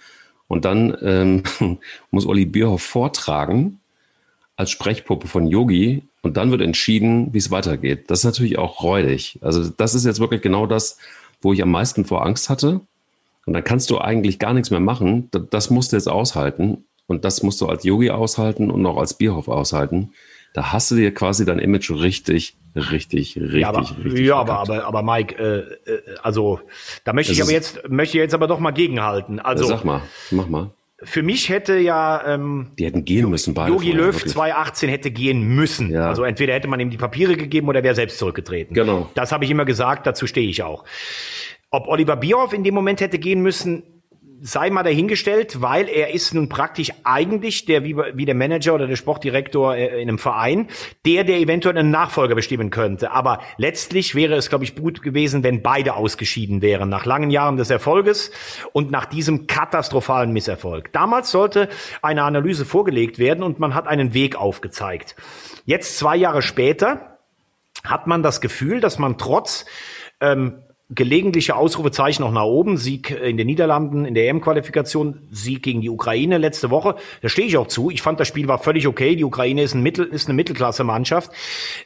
[SPEAKER 1] und dann ähm, muss Olli Bierhoff vortragen als Sprechpuppe von Yogi und dann wird entschieden, wie es weitergeht. Das ist natürlich auch räudig. Also das ist jetzt wirklich genau das, wo ich am meisten vor Angst hatte. Und dann kannst du eigentlich gar nichts mehr machen. Das musst du jetzt aushalten. Und das musst du als Yogi aushalten und auch als Bierhoff aushalten. Da hast du dir quasi dein Image richtig, richtig, richtig,
[SPEAKER 2] ja, aber,
[SPEAKER 1] richtig.
[SPEAKER 2] Ja, aber, aber, aber Mike, äh, äh, also da möchte das ich aber jetzt, möchte ich jetzt aber doch mal gegenhalten. Also
[SPEAKER 1] sag mal, mach mal.
[SPEAKER 2] Für mich hätte ja
[SPEAKER 1] ähm, die hätten gehen müssen
[SPEAKER 2] beide. Jogi Löw wirklich. 2018 hätte gehen müssen. Ja. Also entweder hätte man ihm die Papiere gegeben oder wäre selbst zurückgetreten.
[SPEAKER 1] Genau.
[SPEAKER 2] Das habe ich immer gesagt. Dazu stehe ich auch. Ob Oliver Bierhoff in dem Moment hätte gehen müssen, sei mal dahingestellt, weil er ist nun praktisch eigentlich der, wie, wie der Manager oder der Sportdirektor äh, in einem Verein, der, der eventuell einen Nachfolger bestimmen könnte. Aber letztlich wäre es, glaube ich, gut gewesen, wenn beide ausgeschieden wären, nach langen Jahren des Erfolges und nach diesem katastrophalen Misserfolg. Damals sollte eine Analyse vorgelegt werden und man hat einen Weg aufgezeigt. Jetzt, zwei Jahre später, hat man das Gefühl, dass man trotz ähm, gelegentliche Ausrufezeichen noch nach oben. Sieg in den Niederlanden in der EM-Qualifikation, Sieg gegen die Ukraine letzte Woche. Da stehe ich auch zu. Ich fand, das Spiel war völlig okay. Die Ukraine ist, ein Mittel, ist eine Mittelklasse-Mannschaft.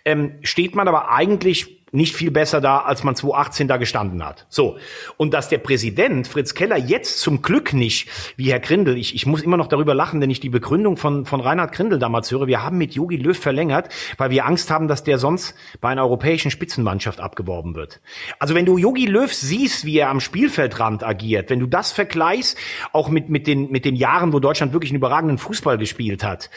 [SPEAKER 2] Ähm, steht man aber eigentlich nicht viel besser da, als man 2018 da gestanden hat. So. Und dass der Präsident Fritz Keller jetzt zum Glück nicht, wie Herr Grindel, ich, ich muss immer noch darüber lachen, wenn ich die Begründung von, von Reinhard Grindel damals höre, wir haben mit Jogi Löw verlängert, weil wir Angst haben, dass der sonst bei einer europäischen Spitzenmannschaft abgeworben wird. Also wenn du Jogi Löw siehst, wie er am Spielfeldrand agiert, wenn du das vergleichst, auch mit, mit, den, mit den Jahren, wo Deutschland wirklich einen überragenden Fußball gespielt hat,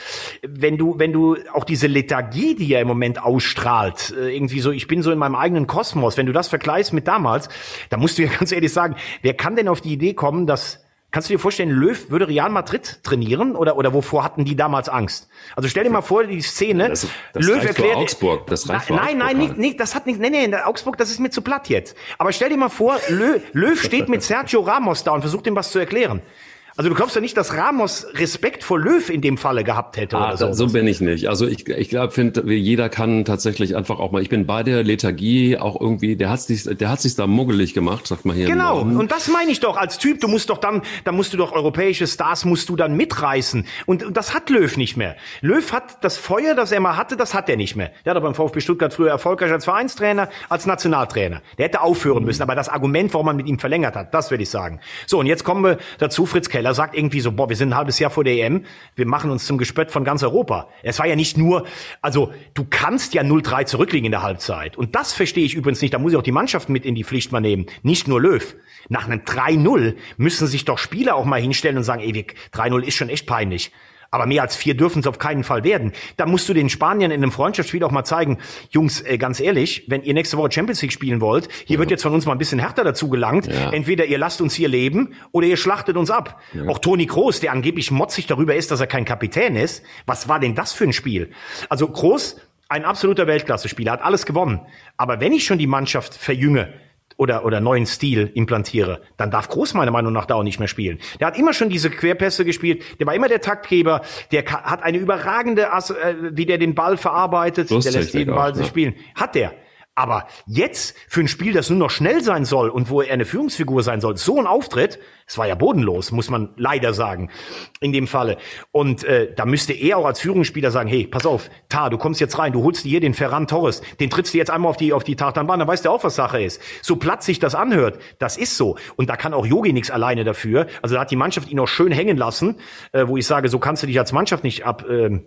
[SPEAKER 2] wenn du, wenn du auch diese Lethargie, die er im Moment ausstrahlt, äh, irgendwie so, ich bin so in meinem eigenen Kosmos, wenn du das vergleichst mit damals, da musst du ja ganz ehrlich sagen, wer kann denn auf die Idee kommen, dass Kannst du dir vorstellen, Löw würde Real Madrid trainieren oder, oder wovor hatten die damals Angst? Also stell dir mal vor, die Szene.
[SPEAKER 1] Das, das
[SPEAKER 2] Löw
[SPEAKER 1] reicht
[SPEAKER 2] erklärt,
[SPEAKER 1] für Augsburg. Das reicht
[SPEAKER 2] nein,
[SPEAKER 1] Augsburg
[SPEAKER 2] nein,
[SPEAKER 1] halt.
[SPEAKER 2] nicht, nicht, das hat nicht, nee, nee, Augsburg, das ist mir zu platt jetzt. Aber stell dir mal vor, Löw, Löw steht mit Sergio Ramos da und versucht ihm was zu erklären. Also du glaubst ja nicht, dass Ramos Respekt vor Löw in dem Falle gehabt hätte
[SPEAKER 1] Ah,
[SPEAKER 2] oder so.
[SPEAKER 1] so bin ich nicht. Also ich, ich glaube, finde, jeder kann tatsächlich einfach auch mal. Ich bin bei der Lethargie auch irgendwie. Der hat sich, der hat sich da muggelig gemacht, sagt man hier.
[SPEAKER 2] Genau, und das meine ich doch als Typ. Du musst doch dann, da musst du doch europäische Stars musst du dann mitreißen. Und, und das hat Löw nicht mehr. Löw hat das Feuer, das er mal hatte, das hat er nicht mehr. Der hat beim VfB Stuttgart früher erfolgreich als Vereinstrainer, als Nationaltrainer. Der hätte aufhören müssen. Aber das Argument, warum man mit ihm verlängert hat, das will ich sagen. So, und jetzt kommen wir dazu. Fritz Keller sagt irgendwie so, boah, wir sind ein halbes Jahr vor der EM. Wir machen uns zum Gespött von ganz Europa. Es war ja nicht nur, also du kannst ja 0-3 zurückliegen in der Halbzeit. Und das verstehe ich übrigens nicht. Da muss ich auch die Mannschaft mit in die Pflicht mal nehmen. Nicht nur Löw. Nach einem 3-0 müssen sich doch Spieler auch mal hinstellen und sagen, ey, 3-0 ist schon echt peinlich. Aber mehr als vier dürfen es auf keinen Fall werden. Da musst du den Spaniern in einem Freundschaftsspiel auch mal zeigen, Jungs, äh, ganz ehrlich, wenn ihr nächste Woche Champions League spielen wollt, hier wird jetzt von uns mal ein bisschen härter dazu gelangt.
[SPEAKER 1] Ja.
[SPEAKER 2] Entweder ihr lasst uns hier leben oder ihr schlachtet uns ab. Auch Toni Kroos, der angeblich motzig darüber ist, dass er kein Kapitän ist. Was war denn das für ein Spiel? Also Kroos, ein absoluter Weltklasse-Spieler, hat alles gewonnen. Aber wenn ich schon die Mannschaft verjünge, oder, oder neuen Stil implantiere, dann darf Groß meiner Meinung nach da auch nicht mehr spielen. Der hat immer schon diese Querpässe gespielt, der war immer der Taktgeber, der hat eine überragende, Ass- äh, wie der den Ball verarbeitet, der lässt jeden Ball
[SPEAKER 1] auch,
[SPEAKER 2] sich
[SPEAKER 1] ne?
[SPEAKER 2] spielen. Hat der. Aber jetzt für ein Spiel, das nur noch schnell sein soll und wo er eine Führungsfigur sein soll, so ein Auftritt, es war ja bodenlos, muss man leider sagen, in dem Falle. Und äh, da müsste er auch als Führungsspieler sagen, hey, pass auf, Ta, du kommst jetzt rein, du holst dir hier den Ferran Torres, den trittst du jetzt einmal auf die auf die Tartanbahn, dann weißt du auch, was Sache ist. So platt sich das anhört, das ist so. Und da kann auch Yogi nichts alleine dafür. Also da hat die Mannschaft ihn auch schön hängen lassen, äh, wo ich sage, so kannst du dich als Mannschaft nicht ab, ähm,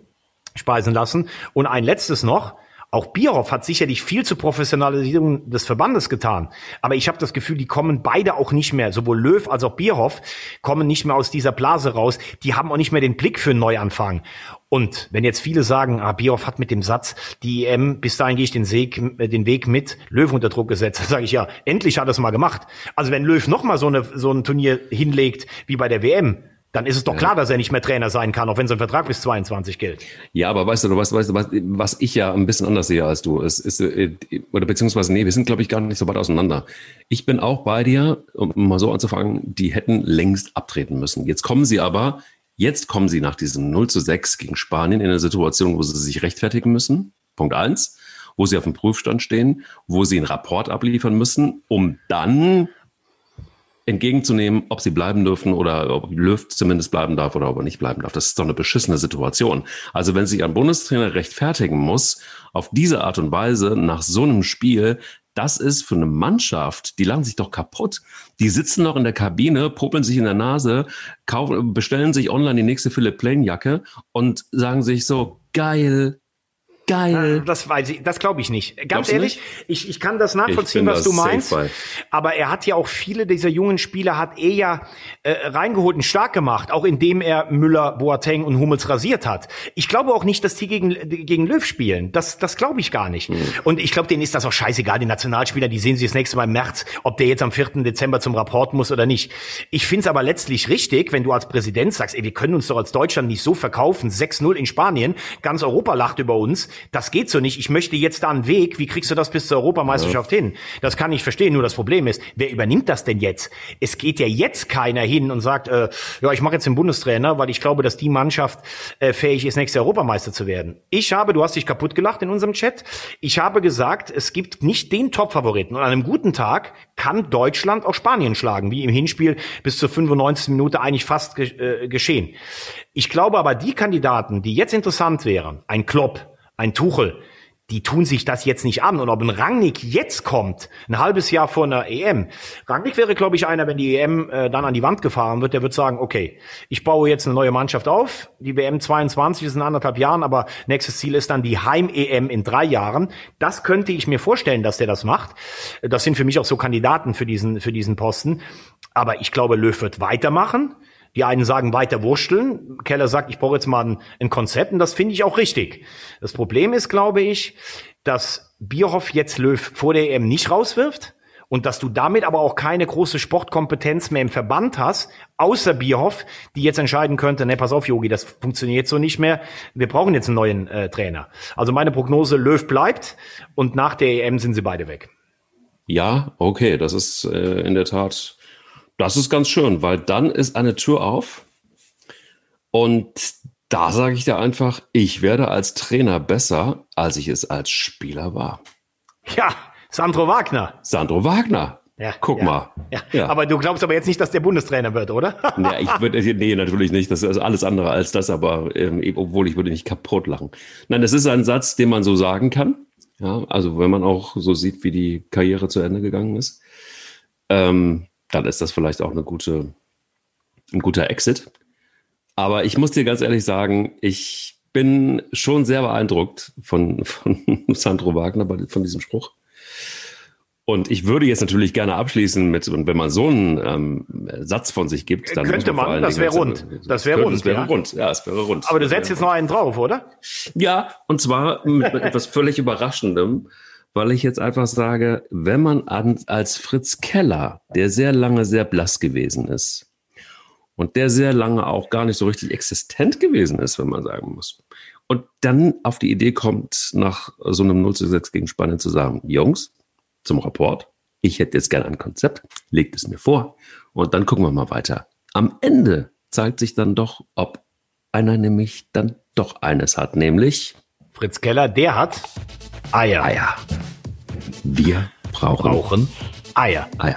[SPEAKER 2] speisen lassen. Und ein letztes noch. Auch Bierhoff hat sicherlich viel zur Professionalisierung des Verbandes getan. Aber ich habe das Gefühl, die kommen beide auch nicht mehr, sowohl Löw als auch Bierhoff, kommen nicht mehr aus dieser Blase raus. Die haben auch nicht mehr den Blick für einen Neuanfang. Und wenn jetzt viele sagen, ah, Bierhoff hat mit dem Satz, die EM, bis dahin gehe ich den, Weg, äh, den Weg mit, Löw unter Druck gesetzt, dann sage ich ja, endlich hat er es mal gemacht. Also wenn Löw noch mal so, so ein Turnier hinlegt wie bei der WM, dann ist es doch klar, dass er nicht mehr Trainer sein kann, auch wenn sein Vertrag bis 22 gilt.
[SPEAKER 1] Ja, aber weißt du, du weißt, weißt du, was, was ich ja ein bisschen anders sehe als du, ist, ist äh, oder beziehungsweise, nee, wir sind, glaube ich, gar nicht so weit auseinander. Ich bin auch bei dir, um mal so anzufangen, die hätten längst abtreten müssen. Jetzt kommen sie aber, jetzt kommen sie nach diesem 0 zu 6 gegen Spanien in eine Situation, wo sie sich rechtfertigen müssen. Punkt eins, wo sie auf dem Prüfstand stehen, wo sie einen Rapport abliefern müssen, um dann entgegenzunehmen, ob sie bleiben dürfen oder ob Löw zumindest bleiben darf oder ob er nicht bleiben darf. Das ist doch eine beschissene Situation. Also wenn sich ein Bundestrainer rechtfertigen muss, auf diese Art und Weise nach so einem Spiel, das ist für eine Mannschaft, die lachen sich doch kaputt. Die sitzen noch in der Kabine, popeln sich in der Nase, kaufen, bestellen sich online die nächste Philipp Plain Jacke und sagen sich so, geil, geil.
[SPEAKER 2] Das weiß ich, das glaube ich nicht. Ganz
[SPEAKER 1] Glaubst
[SPEAKER 2] ehrlich, ich, ich kann das nachvollziehen, was
[SPEAKER 1] da
[SPEAKER 2] du meinst. Aber er hat ja auch viele dieser jungen Spieler hat er ja äh, reingeholt und stark gemacht, auch indem er Müller, Boateng und Hummels rasiert hat. Ich glaube auch nicht, dass die gegen gegen Löw spielen. Das das glaube ich gar nicht.
[SPEAKER 1] Hm.
[SPEAKER 2] Und ich glaube, denen ist das auch scheißegal. Die Nationalspieler, die sehen sie das nächste Mal im März, ob der jetzt am 4. Dezember zum Rapport muss oder nicht. Ich finde es aber letztlich richtig, wenn du als Präsident sagst, ey, wir können uns doch als Deutschland nicht so verkaufen, 6-0 in Spanien, ganz Europa lacht über uns. Das geht so nicht. Ich möchte jetzt da einen Weg. Wie kriegst du das bis zur Europameisterschaft hin? Das kann ich verstehen. Nur das Problem ist, wer übernimmt das denn jetzt? Es geht ja jetzt keiner hin und sagt, äh, ja, ich mache jetzt den Bundestrainer, weil ich glaube, dass die Mannschaft äh, fähig ist, nächster Europameister zu werden. Ich habe, du hast dich kaputt gelacht in unserem Chat, ich habe gesagt, es gibt nicht den Top-Favoriten. Und an einem guten Tag kann Deutschland auch Spanien schlagen, wie im Hinspiel bis zur 95. Minute eigentlich fast ge äh, geschehen. Ich glaube aber, die Kandidaten, die jetzt interessant wären, ein Klopp, ein Tuchel, die tun sich das jetzt nicht an. Und ob ein Rangnick jetzt kommt, ein halbes Jahr vor einer EM, Rangnick wäre, glaube ich, einer, wenn die EM äh, dann an die Wand gefahren wird, der wird sagen, okay, ich baue jetzt eine neue Mannschaft auf, die WM 22 ist in anderthalb Jahren, aber nächstes Ziel ist dann die Heim-EM in drei Jahren. Das könnte ich mir vorstellen, dass der das macht. Das sind für mich auch so Kandidaten für diesen, für diesen Posten. Aber ich glaube, Löw wird weitermachen. Die einen sagen weiter wursteln. Keller sagt, ich brauche jetzt mal ein, ein Konzept und das finde ich auch richtig. Das Problem ist, glaube ich, dass Bierhoff jetzt Löw vor der EM nicht rauswirft und dass du damit aber auch keine große Sportkompetenz mehr im Verband hast, außer Bierhoff, die jetzt entscheiden könnte, ne, pass auf, Yogi, das funktioniert so nicht mehr. Wir brauchen jetzt einen neuen äh, Trainer. Also meine Prognose, Löw bleibt und nach der EM sind sie beide weg.
[SPEAKER 1] Ja, okay, das ist äh, in der Tat, das ist ganz schön, weil dann ist eine Tür auf und da sage ich dir einfach, ich werde als Trainer besser, als ich es als Spieler war.
[SPEAKER 2] Ja, Sandro Wagner.
[SPEAKER 1] Sandro Wagner.
[SPEAKER 2] Ja,
[SPEAKER 1] Guck
[SPEAKER 2] ja,
[SPEAKER 1] mal.
[SPEAKER 2] Ja.
[SPEAKER 1] Ja.
[SPEAKER 2] Aber du glaubst aber jetzt nicht, dass der Bundestrainer wird, oder?
[SPEAKER 1] Ja, ich würde, nee, natürlich nicht. Das ist alles andere als das, aber ähm, obwohl ich würde nicht kaputt lachen. Nein, das ist ein Satz, den man so sagen kann. Ja, also wenn man auch so sieht, wie die Karriere zu Ende gegangen ist, ähm, dann ist das vielleicht auch eine gute, ein guter Exit. Aber ich muss dir ganz ehrlich sagen, ich bin schon sehr beeindruckt von, von Sandro Wagner, von diesem Spruch. Und ich würde jetzt natürlich gerne abschließen mit, und wenn man so einen ähm, Satz von sich gibt, dann
[SPEAKER 2] Könnte man,
[SPEAKER 1] allen
[SPEAKER 2] das wäre rund. Das wäre rund,
[SPEAKER 1] Das wäre
[SPEAKER 2] ja.
[SPEAKER 1] rund, ja, es wäre rund.
[SPEAKER 2] Aber du setzt jetzt noch einen drauf, oder?
[SPEAKER 1] ja, und zwar mit etwas völlig Überraschendem, weil ich jetzt einfach sage, wenn man an, als Fritz Keller, der sehr lange sehr blass gewesen ist und der sehr lange auch gar nicht so richtig existent gewesen ist, wenn man sagen muss, und dann auf die Idee kommt, nach so einem 0 zu 6 gegen Spanien zu sagen, Jungs, zum Rapport, ich hätte jetzt gerne ein Konzept, legt es mir vor und dann gucken wir mal weiter. Am Ende zeigt sich dann doch, ob einer nämlich dann doch eines hat, nämlich
[SPEAKER 2] Fritz Keller, der hat Eier.
[SPEAKER 1] Eier. Wir brauchen
[SPEAKER 2] Brauchen Eier.
[SPEAKER 1] Eier.